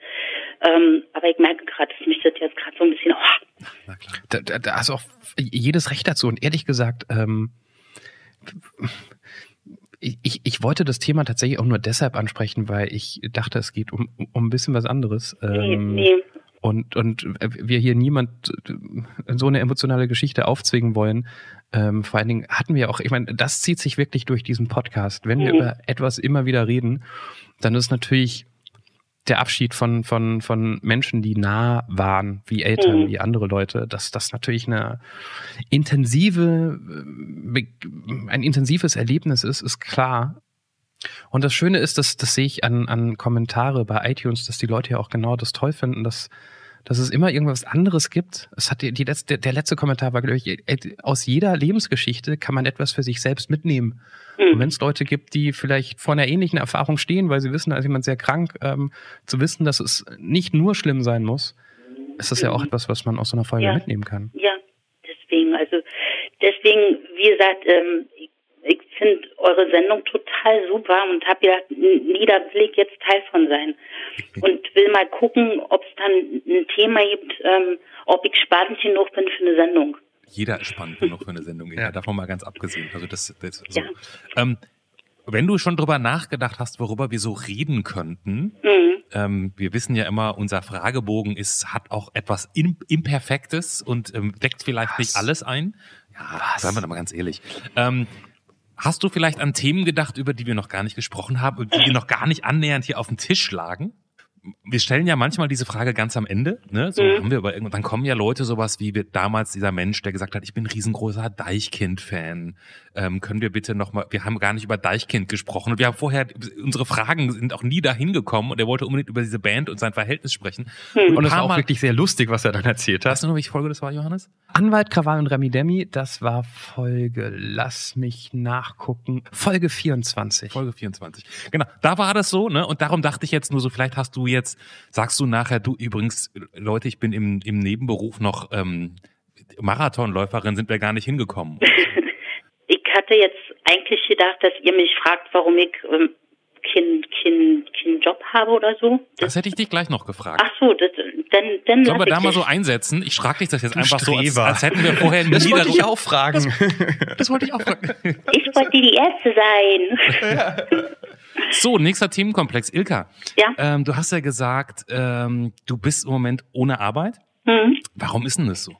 Ähm, aber ich merke gerade, dass mich das jetzt gerade so ein bisschen, oh. Na klar. Da, da, da hast auch jedes Recht dazu und ehrlich gesagt, ähm, ich, ich wollte das Thema tatsächlich auch nur deshalb ansprechen, weil ich dachte, es geht um, um ein bisschen was anderes. Ähm, nee, nee. Und, und wir hier niemand so eine emotionale Geschichte aufzwingen wollen. Ähm, vor allen Dingen hatten wir auch, ich meine, das zieht sich wirklich durch diesen Podcast. Wenn wir mhm. über etwas immer wieder reden, dann ist natürlich der Abschied von, von, von Menschen, die nah waren, wie Eltern, mhm. wie andere Leute, dass das natürlich eine intensive, äh, ein intensives Erlebnis ist, ist klar. Und das Schöne ist, dass das sehe ich an, an Kommentare bei iTunes, dass die Leute ja auch genau das toll finden, dass, dass es immer irgendwas anderes gibt. Es hat die, die letzte, der letzte Kommentar war, glaube ich, äh, aus jeder Lebensgeschichte kann man etwas für sich selbst mitnehmen. Mhm. Und wenn es Leute gibt, die vielleicht vor einer ähnlichen Erfahrung stehen, weil sie wissen, ist jemand sehr krank, ähm, zu wissen, dass es nicht nur schlimm sein muss, ist das mhm. ja auch mhm. etwas, was man aus so einer Folge ja. mitnehmen kann. Ja, deswegen, also deswegen, wie gesagt, ähm, ich finde eure Sendung total super und habe gedacht, jeder Blick jetzt Teil von sein. (laughs) Und will mal gucken, ob es dann ein Thema gibt, ähm, ob ich spannend genug bin für eine Sendung. Jeder ist spannend genug für eine Sendung, ja. davon mal ganz abgesehen. Also das, das so. Ja. Ähm, wenn du schon drüber nachgedacht hast, worüber wir so reden könnten, mhm. ähm, wir wissen ja immer, unser Fragebogen ist, hat auch etwas Imperfektes und ähm, deckt vielleicht Was? nicht alles ein. Ja, Was? sagen wir doch mal ganz ehrlich. Ähm, Hast du vielleicht an Themen gedacht, über die wir noch gar nicht gesprochen haben und die noch gar nicht annähernd hier auf dem Tisch lagen? Wir stellen ja manchmal diese Frage ganz am Ende, ne? So mhm. haben wir aber irgendwann, dann kommen ja Leute sowas wie wir, damals dieser Mensch, der gesagt hat, ich bin riesengroßer Deichkind-Fan. Ähm, können wir bitte nochmal, wir haben gar nicht über Deichkind gesprochen und wir haben vorher, unsere Fragen sind auch nie dahin gekommen und er wollte unbedingt über diese Band und sein Verhältnis sprechen. Mhm. Und es war auch wirklich sehr lustig, was er dann erzählt hat. Weißt du noch, welche Folge das war, Johannes? Anwalt, Krawall und Remi Demi, das war Folge, lass mich nachgucken, Folge 24. Folge 24. Genau, da war das so, ne? Und darum dachte ich jetzt nur so, vielleicht hast du jetzt, sagst du nachher, du übrigens, Leute, ich bin im, im Nebenberuf noch ähm, Marathonläuferin, sind wir gar nicht hingekommen. (laughs) ich hatte jetzt eigentlich gedacht, dass ihr mich fragt, warum ich ähm, keinen kein, kein Job habe oder so. Das, das, hätte ich dich gleich noch gefragt. Ach so, das, dann, dann Sollen wir da mal so einsetzen? Ich frage dich das jetzt du einfach Streber. so, als, als, hätten wir vorher nie Das wollte ich auch fragen. Das, das wollte ich auch fragen. (laughs) Ich wollte die Erste sein. (laughs) So, nächster Themenkomplex. Ilka, ja? Ähm, du hast ja gesagt, ähm, du bist im Moment ohne Arbeit. Mhm. Warum ist denn das so?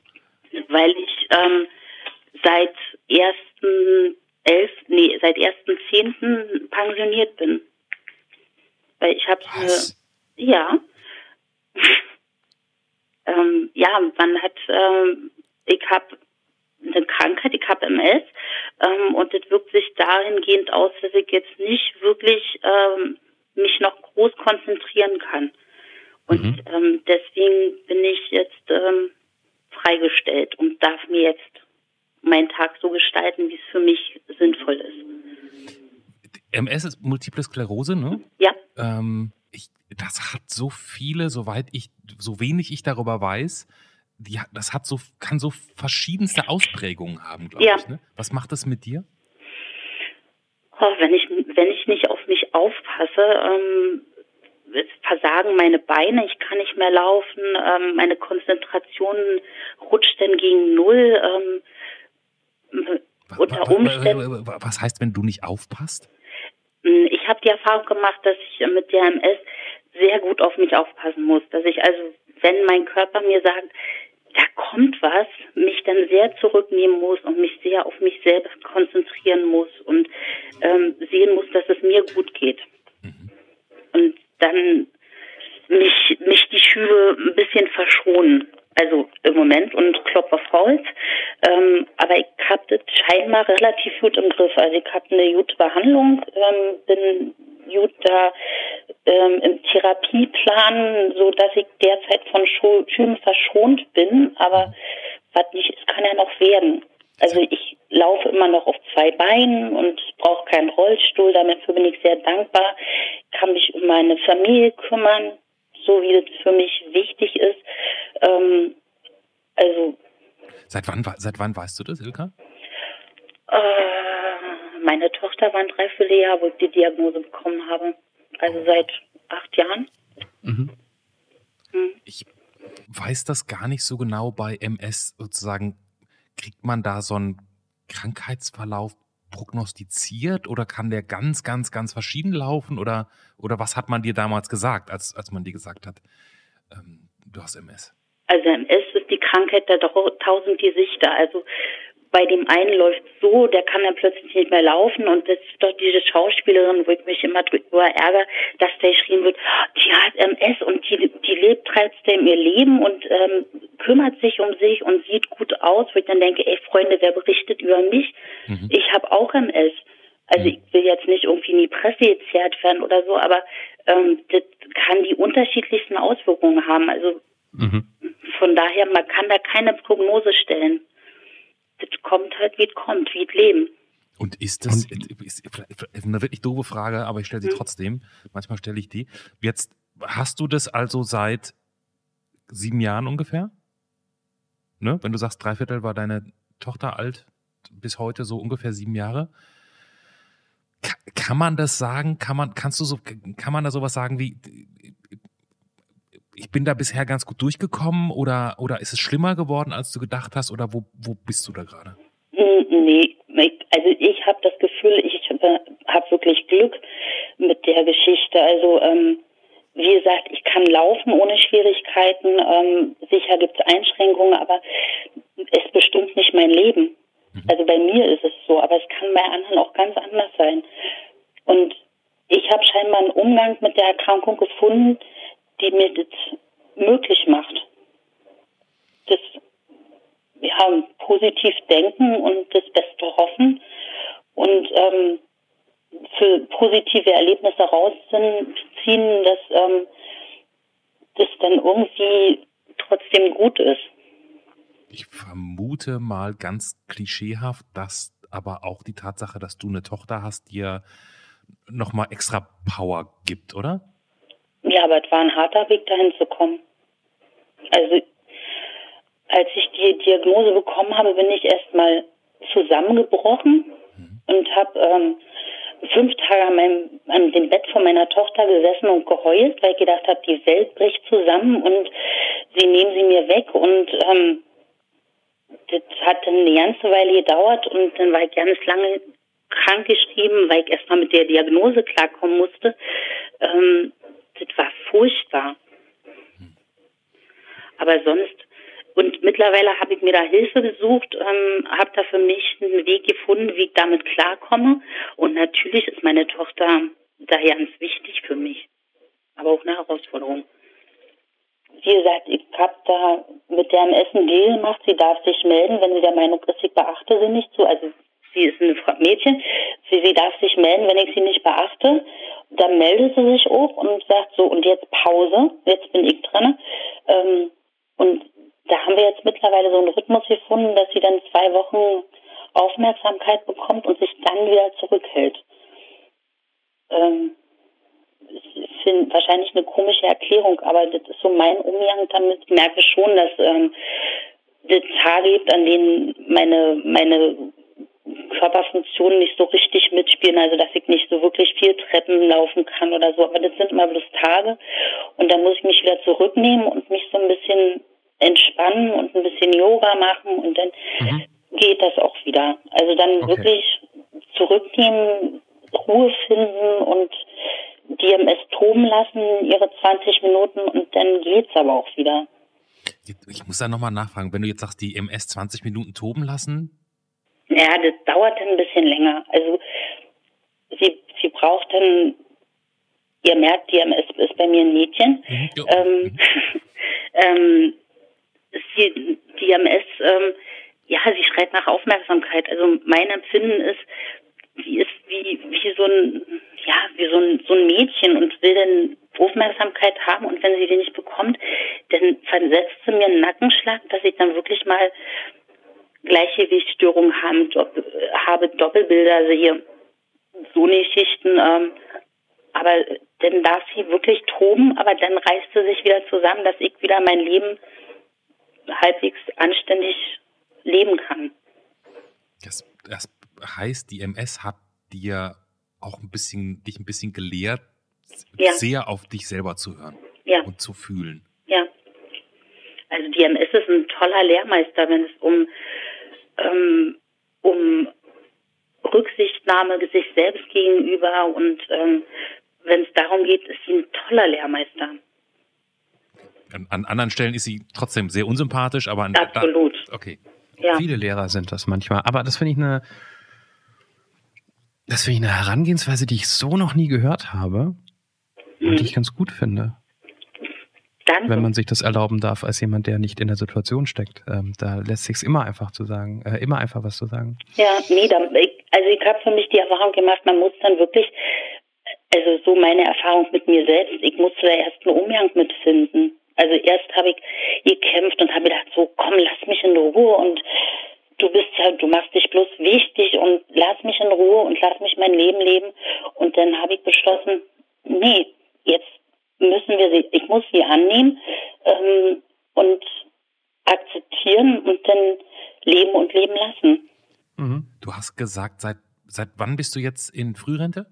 Weil ich ähm, seit ersten elf, nee, seit ersten zehnten pensioniert bin. Weil ich habe ja, (laughs) ähm, ja, man hat, ähm, ich habe eine Krankheit, ich habe MS ähm, und das wirkt sich dahingehend aus, dass ich jetzt nicht wirklich ähm, mich noch groß konzentrieren kann. Und mhm. ähm, deswegen bin ich jetzt ähm, freigestellt und darf mir jetzt meinen Tag so gestalten, wie es für mich sinnvoll ist. MS ist Multiple Sklerose, ne? Ja. Ähm, ich, das hat so viele, soweit ich, so wenig ich darüber weiß, die, das hat so, kann so verschiedenste Ausprägungen haben, glaube ja. ich. Ne? Was macht das mit dir? Oh, wenn ich wenn ich nicht auf mich aufpasse, ähm, versagen meine Beine, ich kann nicht mehr laufen, ähm, meine Konzentration rutscht dann gegen null. Ähm, unter Umständen. Was heißt, wenn du nicht aufpasst? Hm, ich habe die Erfahrung gemacht, dass ich mit der MS sehr gut auf mich aufpassen muss. Dass ich also, wenn mein Körper mir sagt, da kommt was, mich dann sehr zurücknehmen muss und mich sehr auf mich selbst konzentrieren muss und ähm, sehen muss, dass es mir gut geht. Mhm. Und dann mich, mich die Schübe ein bisschen verschonen. Also im Moment und Klopf auf Holz. Ähm, aber ich habe das scheinbar relativ gut im Griff. Also ich habe eine gute Behandlung, ähm, bin gut da ähm, im Therapieplan, so dass ich derzeit von Schüben verschont bin. Aber was nicht ist, kann ja noch werden. Also ich laufe immer noch auf zwei Beinen und brauche keinen Rollstuhl. Dafür bin ich sehr dankbar. Kann mich um meine Familie kümmern, so wie das für mich wichtig ist. Ähm, also seit wann seit wann weißt du das, Ilka? Äh, meine Tochter war ein Dreivierteljahr, wo ich die Diagnose bekommen habe. Also seit acht Jahren. Mhm. Hm. Ich weiß das gar nicht so genau bei MS sozusagen. Kriegt man da so einen Krankheitsverlauf prognostiziert oder kann der ganz, ganz, ganz verschieden laufen oder, oder was hat man dir damals gesagt, als, als man dir gesagt hat, ähm, du hast MS? Also MS ist die Krankheit der tausend Gesichter. Also bei dem einen läuft so, der kann dann plötzlich nicht mehr laufen und das ist doch diese Schauspielerin, wo ich mich immer drüber ärgere, dass der geschrien wird, die hat MS und die, die lebt trotzdem ihr Leben und ähm, kümmert sich um sich und sieht gut aus, wo ich dann denke, ey Freunde, wer berichtet über mich? Mhm. Ich habe auch MS. Also ich will jetzt nicht irgendwie in die Presse gezerrt werden oder so, aber ähm, das kann die unterschiedlichsten Auswirkungen haben. Also mhm. von daher, man kann da keine Prognose stellen. Das kommt halt, wie es kommt, wie es leben. Und ist das ist, ist eine wirklich doofe Frage, aber ich stelle sie mhm. trotzdem. Manchmal stelle ich die. Jetzt hast du das also seit sieben Jahren ungefähr? Ne? Wenn du sagst, Dreiviertel war deine Tochter alt, bis heute so ungefähr sieben Jahre. Kann man das sagen? Kann man, kannst du so, kann man da sowas sagen wie, ich bin da bisher ganz gut durchgekommen oder, oder ist es schlimmer geworden, als du gedacht hast oder wo, wo bist du da gerade? Nee, also ich habe das Gefühl, ich habe hab wirklich Glück mit der Geschichte. Also ähm, wie gesagt, ich kann laufen ohne Schwierigkeiten. Ähm, sicher gibt es Einschränkungen, aber es bestimmt nicht mein Leben. Mhm. Also bei mir ist es so, aber es kann bei anderen auch ganz anders sein. Und ich habe scheinbar einen Umgang mit der Erkrankung gefunden, die mir das möglich macht. Das ja, positiv denken und das Beste hoffen und ähm, für positive Erlebnisse rausziehen, dass ähm, das dann irgendwie trotzdem gut ist. Ich vermute mal ganz klischeehaft, dass aber auch die Tatsache, dass du eine Tochter hast, dir nochmal extra Power gibt, oder? Ja, aber es war ein harter Weg, dahin zu kommen. Also, als ich die Diagnose bekommen habe, bin ich erstmal zusammengebrochen mhm. und habe ähm, fünf Tage an, meinem, an dem Bett von meiner Tochter gesessen und geheult, weil ich gedacht habe, die Welt bricht zusammen und sie nehmen sie mir weg und ähm, hat dann eine ganze Weile gedauert und dann war ich ganz lange krank geschrieben, weil ich erstmal mit der Diagnose klarkommen musste. Ähm, das war furchtbar. Aber sonst, und mittlerweile habe ich mir da Hilfe gesucht, ähm, habe da für mich einen Weg gefunden, wie ich damit klarkomme. Und natürlich ist meine Tochter da ganz wichtig für mich, aber auch eine Herausforderung wie gesagt, ich habe da mit der MS einen Deal gemacht, sie darf sich melden, wenn sie der Meinung ist, ich beachte sie nicht so. Also sie ist ein Mädchen, sie, sie darf sich melden, wenn ich sie nicht beachte. Dann meldet sie sich auch und sagt so, und jetzt Pause, jetzt bin ich dran. Ähm, und da haben wir jetzt mittlerweile so einen Rhythmus gefunden, dass sie dann zwei Wochen Aufmerksamkeit bekommt und sich dann wieder zurückhält. Ähm, finde wahrscheinlich eine komische Erklärung, aber das ist so mein Umgang damit. Ich merke schon, dass ähm, es Tage gibt, an denen meine, meine Körperfunktionen nicht so richtig mitspielen, also dass ich nicht so wirklich viel Treppen laufen kann oder so. Aber das sind immer bloß Tage und dann muss ich mich wieder zurücknehmen und mich so ein bisschen entspannen und ein bisschen Yoga machen und dann mhm. geht das auch wieder. Also dann okay. wirklich zurücknehmen, Ruhe finden und die MS toben lassen, ihre 20 Minuten und dann geht's aber auch wieder. Ich muss da nochmal nachfragen, wenn du jetzt sagst, die MS 20 Minuten toben lassen? Ja, das dauert dann ein bisschen länger. Also sie, sie braucht dann, ihr merkt, die MS ist bei mir ein Mädchen. Mhm. Ähm, (laughs) ähm, sie, die MS, ähm, ja, sie schreit nach Aufmerksamkeit. Also mein Empfinden ist, sie ist wie, wie so ein, ja, wie so ein, so ein Mädchen und will dann Aufmerksamkeit haben und wenn sie die nicht bekommt, dann versetzt sie mir einen Nackenschlag, dass ich dann wirklich mal Gleichgewichtsstörungen haben, habe, Doppelbilder sehe, so eine Geschichten. Ähm, aber dann darf sie wirklich toben, aber dann reißt sie sich wieder zusammen, dass ich wieder mein Leben halbwegs anständig leben kann. Das, das heißt, die MS hat dir auch ein bisschen, dich ein bisschen gelehrt, ja. sehr auf dich selber zu hören ja. und zu fühlen. Ja. Also die MS ist ein toller Lehrmeister, wenn es um, ähm, um Rücksichtnahme sich selbst gegenüber und ähm, wenn es darum geht, ist sie ein toller Lehrmeister. An, an, anderen Stellen ist sie trotzdem sehr unsympathisch, aber an, absolut. Da, okay. Ja. Viele Lehrer sind das manchmal, aber das finde ich eine das finde ich eine Herangehensweise, die ich so noch nie gehört habe mhm. und die ich ganz gut finde. Danke. Wenn man sich das erlauben darf, als jemand, der nicht in der Situation steckt. Ähm, da lässt sich immer einfach zu sagen, äh, immer einfach was zu sagen. Ja, nee, da, ich, also ich habe für mich die Erfahrung gemacht, man muss dann wirklich, also so meine Erfahrung mit mir selbst, ich musste da erst einen Umgang mitfinden. Also erst habe ich gekämpft und habe gedacht, so komm, lass mich in Ruhe und du bist ja, du machst dich bloß wichtig und lass mich in Ruhe und lass mich mein Leben leben. Und dann habe ich beschlossen, nee, jetzt müssen wir sie, ich muss sie annehmen ähm, und akzeptieren und dann leben und leben lassen. Mhm. Du hast gesagt, seit, seit wann bist du jetzt in Frührente?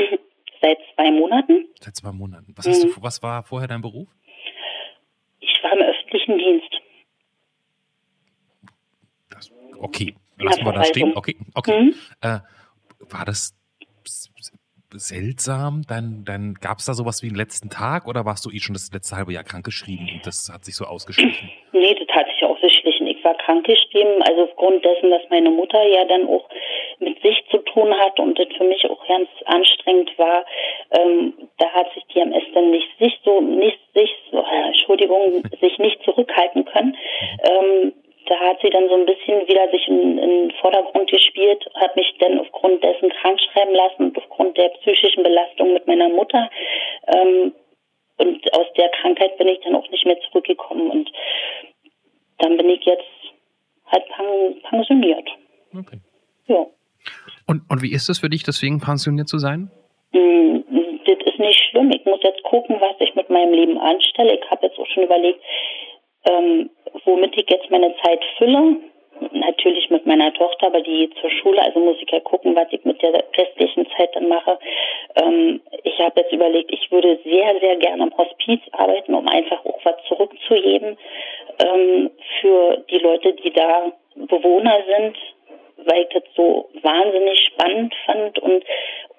(laughs) seit zwei Monaten. Seit zwei Monaten. Was, hast mhm. du, was war vorher dein Beruf? Ich war im öffentlichen Dienst. Okay, lassen wir das stehen. Okay, okay. Mhm. Äh, war das seltsam? Dann, dann gab es da sowas wie den letzten Tag oder warst du eh schon das letzte halbe Jahr krankgeschrieben und das hat sich so ausgeschlichen? (clears throat) Nee, das hat sich ausgeschlichen. Ich war krankgeschrieben, also aufgrund dessen, dass meine Mutter ja dann auch mit sich zu tun hat und das für mich auch ganz anstrengend war. Ähm, da hat sich die MS dann nicht sich so, nicht sich, so, äh, Entschuldigung, (laughs) sich nicht zurückhalten können. Ähm, da hat sie dann so ein bisschen wieder sich in, in den Vordergrund gespielt, hat mich dann aufgrund dessen krank schreiben lassen und aufgrund der psychischen Belastung mit meiner Mutter. Ähm, und aus der Krankheit bin ich dann auch nicht mehr zurückgekommen und dann bin ich jetzt halt pensioniert. Okay. Ja. Und, und wie ist es für dich, deswegen pensioniert zu sein? Mm, das ist nicht schlimm. Ich muss jetzt gucken, was ich mit meinem Leben anstelle. Ich habe jetzt auch schon überlegt, ähm, womit ich jetzt meine Zeit fülle. Natürlich mit meiner Tochter, aber die zur Schule, also muss ich ja gucken, was ich mit der restlichen Zeit dann mache. Ähm, ich habe jetzt überlegt, ich würde sehr, sehr gerne im Hospiz arbeiten, um einfach auch was zurückzugeben ähm, für die Leute, die da Bewohner sind, weil ich das so wahnsinnig spannend fand und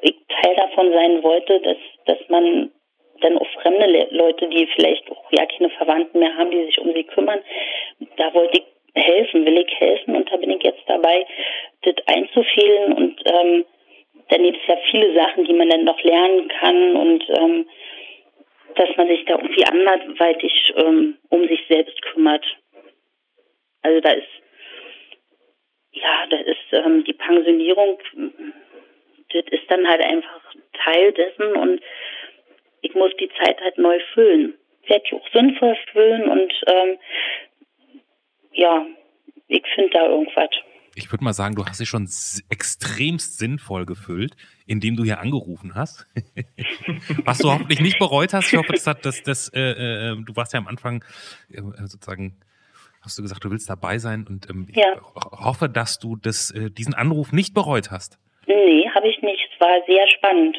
ich Teil davon sein wollte, dass, dass man dann auch fremde Leute, die vielleicht auch ja keine Verwandten mehr haben, die sich um sie kümmern. Da wollte ich helfen, will ich helfen und da bin ich jetzt dabei, das einzufehlen und ähm, dann gibt es ja viele Sachen, die man dann noch lernen kann und ähm, dass man sich da irgendwie anderweitig ähm, um sich selbst kümmert. Also da ist ja, da ist ähm, die Pensionierung, das ist dann halt einfach Teil dessen und ich muss die Zeit halt neu füllen. Werde ich auch sinnvoll füllen und ähm, ja, ich finde da irgendwas. Ich würde mal sagen, du hast sie schon extremst sinnvoll gefüllt, indem du hier angerufen hast. (laughs) Was du hoffentlich nicht bereut hast. Ich hoffe, das hat das, das äh, äh, du warst ja am Anfang äh, sozusagen hast du gesagt, du willst dabei sein und ähm, ja. ich hoffe, dass du das, äh, diesen Anruf nicht bereut hast. Nee, habe ich nicht. Es war sehr spannend.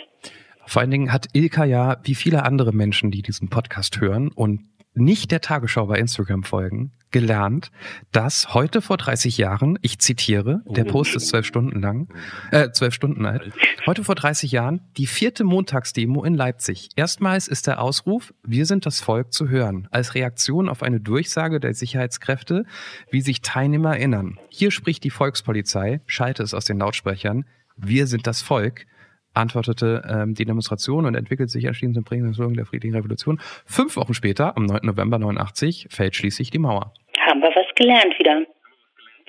Vor allen Dingen hat Ilka ja, wie viele andere Menschen, die diesen Podcast hören und nicht der Tagesschau bei Instagram folgen, gelernt, dass heute vor 30 Jahren, ich zitiere, der Post ist zwölf Stunden lang, äh, zwölf Stunden alt, heute vor 30 Jahren die vierte Montagsdemo in Leipzig. Erstmals ist der Ausruf, wir sind das Volk zu hören, als Reaktion auf eine Durchsage der Sicherheitskräfte, wie sich Teilnehmer erinnern. Hier spricht die Volkspolizei, schalte es aus den Lautsprechern, wir sind das Volk, antwortete ähm, die Demonstration und entwickelt sich anschließend zum Prägung der friedlichen Revolution. Fünf Wochen später, am 9. November 89, fällt schließlich die Mauer. Haben wir was gelernt wieder.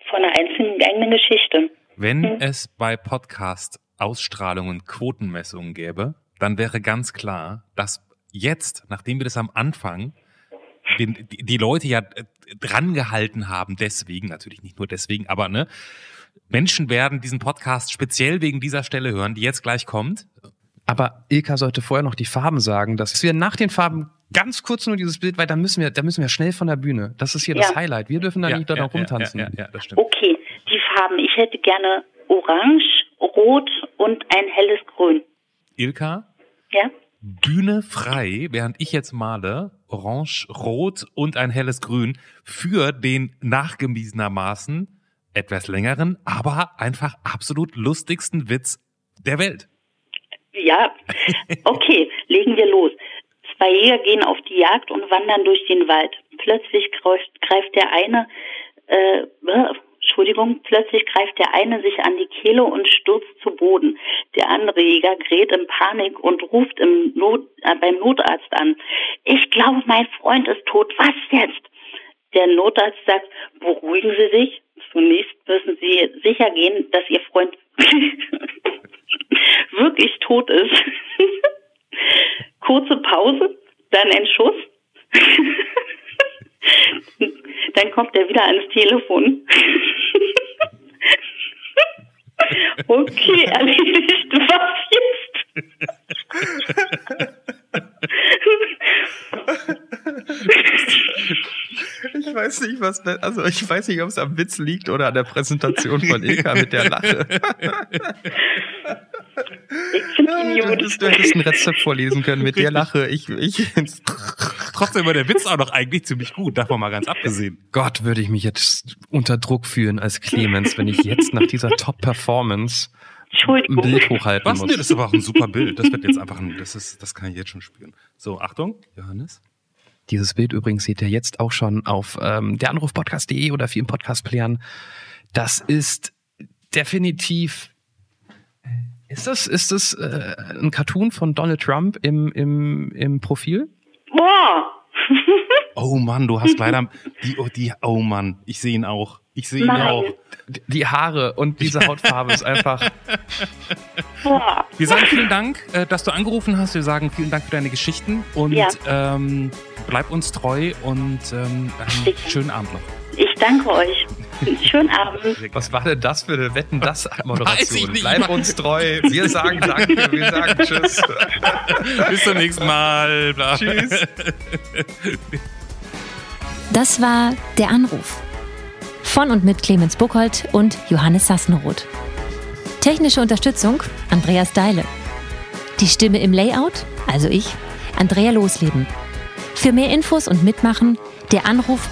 Von einer einzelnen eigenen Geschichte. Wenn hm. es bei Podcast-Ausstrahlungen Quotenmessungen gäbe, dann wäre ganz klar, dass jetzt, nachdem wir das am Anfang den, die, die Leute ja äh, drangehalten haben, deswegen, natürlich nicht nur deswegen, aber ne, Menschen werden diesen Podcast speziell wegen dieser Stelle hören, die jetzt gleich kommt. Aber Ilka sollte vorher noch die Farben sagen, dass wir nach den Farben ganz kurz nur dieses Bild, weil da müssen wir, da müssen wir schnell von der Bühne. Das ist hier ja. das Highlight. Wir dürfen da ja, nicht da ja, noch rumtanzen. Ja, ja, das stimmt. Okay, die Farben. Ich hätte gerne Orange, Rot und ein helles Grün. Ilka? Ja? Bühne frei, während ich jetzt male, Orange, Rot und ein helles Grün für den nachgewiesenermaßen etwas längeren, aber einfach absolut lustigsten Witz der Welt. Ja, (laughs) okay, legen wir los. Zwei Jäger gehen auf die Jagd und wandern durch den Wald. Plötzlich greift der eine, äh, äh, Entschuldigung, plötzlich greift der eine sich an die Kehle und stürzt zu Boden. Der andere Jäger gerät in Panik und ruft Not, äh, beim Notarzt an. Ich glaube, mein Freund ist tot. Was jetzt? Der Notarzt sagt, beruhigen Sie sich. Zunächst müssen Sie sicher gehen, dass Ihr Freund (laughs) wirklich tot ist. (laughs) Kurze Pause, dann ein Schuss. (laughs) dann kommt er wieder ans Telefon. okay, erledigt. Was jetzt? Ich weiß nicht, was, also ich weiß nicht, ob es am Witz liegt oder an der Präsentation von Ilka mit der Lache. Ich finde ihn Du hättest, du hättest ein Rezept vorlesen können mit der Lache. Ich, ich, Trotzdem war der Witz auch noch eigentlich ziemlich gut, davon mal ganz abgesehen. Gott, würde ich mich jetzt unter Druck fühlen als Clemens, wenn ich jetzt nach dieser Top-Performance Entschuldigung. Bild hochhalten Was? Nee, muss. das ist aber auch ein super Bild. Das wird jetzt einfach ein, das ist, das kann ich jetzt schon spüren. So, Achtung, Johannes. Dieses Bild übrigens seht ihr jetzt auch schon auf ähm, deranrufpodcast.de oder vielen Podcast-Playern. Das ist definitiv. Ist das, ist das äh, ein Cartoon von Donald Trump im, im, im Profil? Boah. Oh Mann, du hast (laughs) leider die, oh, die, oh Mann, ich sehe ihn auch. Ich sehe ihn Nein. auch. Die Haare und diese Hautfarbe ist einfach. (laughs) Boah. Wir sagen vielen Dank, äh, dass du angerufen hast. Wir sagen vielen Dank für deine Geschichten und Ja. ähm, bleib uns treu und ähm, einen schönen Abend noch. Ich danke euch. (laughs) Schönen Abend. Was war denn das für eine Wetten, das (laughs) Moderation? Bleib uns treu. Wir sagen Danke. Wir sagen Tschüss. Bis zum nächsten Mal. Bla. Tschüss. Das war Der Anruf. Von und mit Clemens Buchholz und Johannes Sassenroth. Technische Unterstützung Andreas Deile. Die Stimme im Layout, also ich, Andrea Losleben. Für mehr Infos und Mitmachen der Anruf.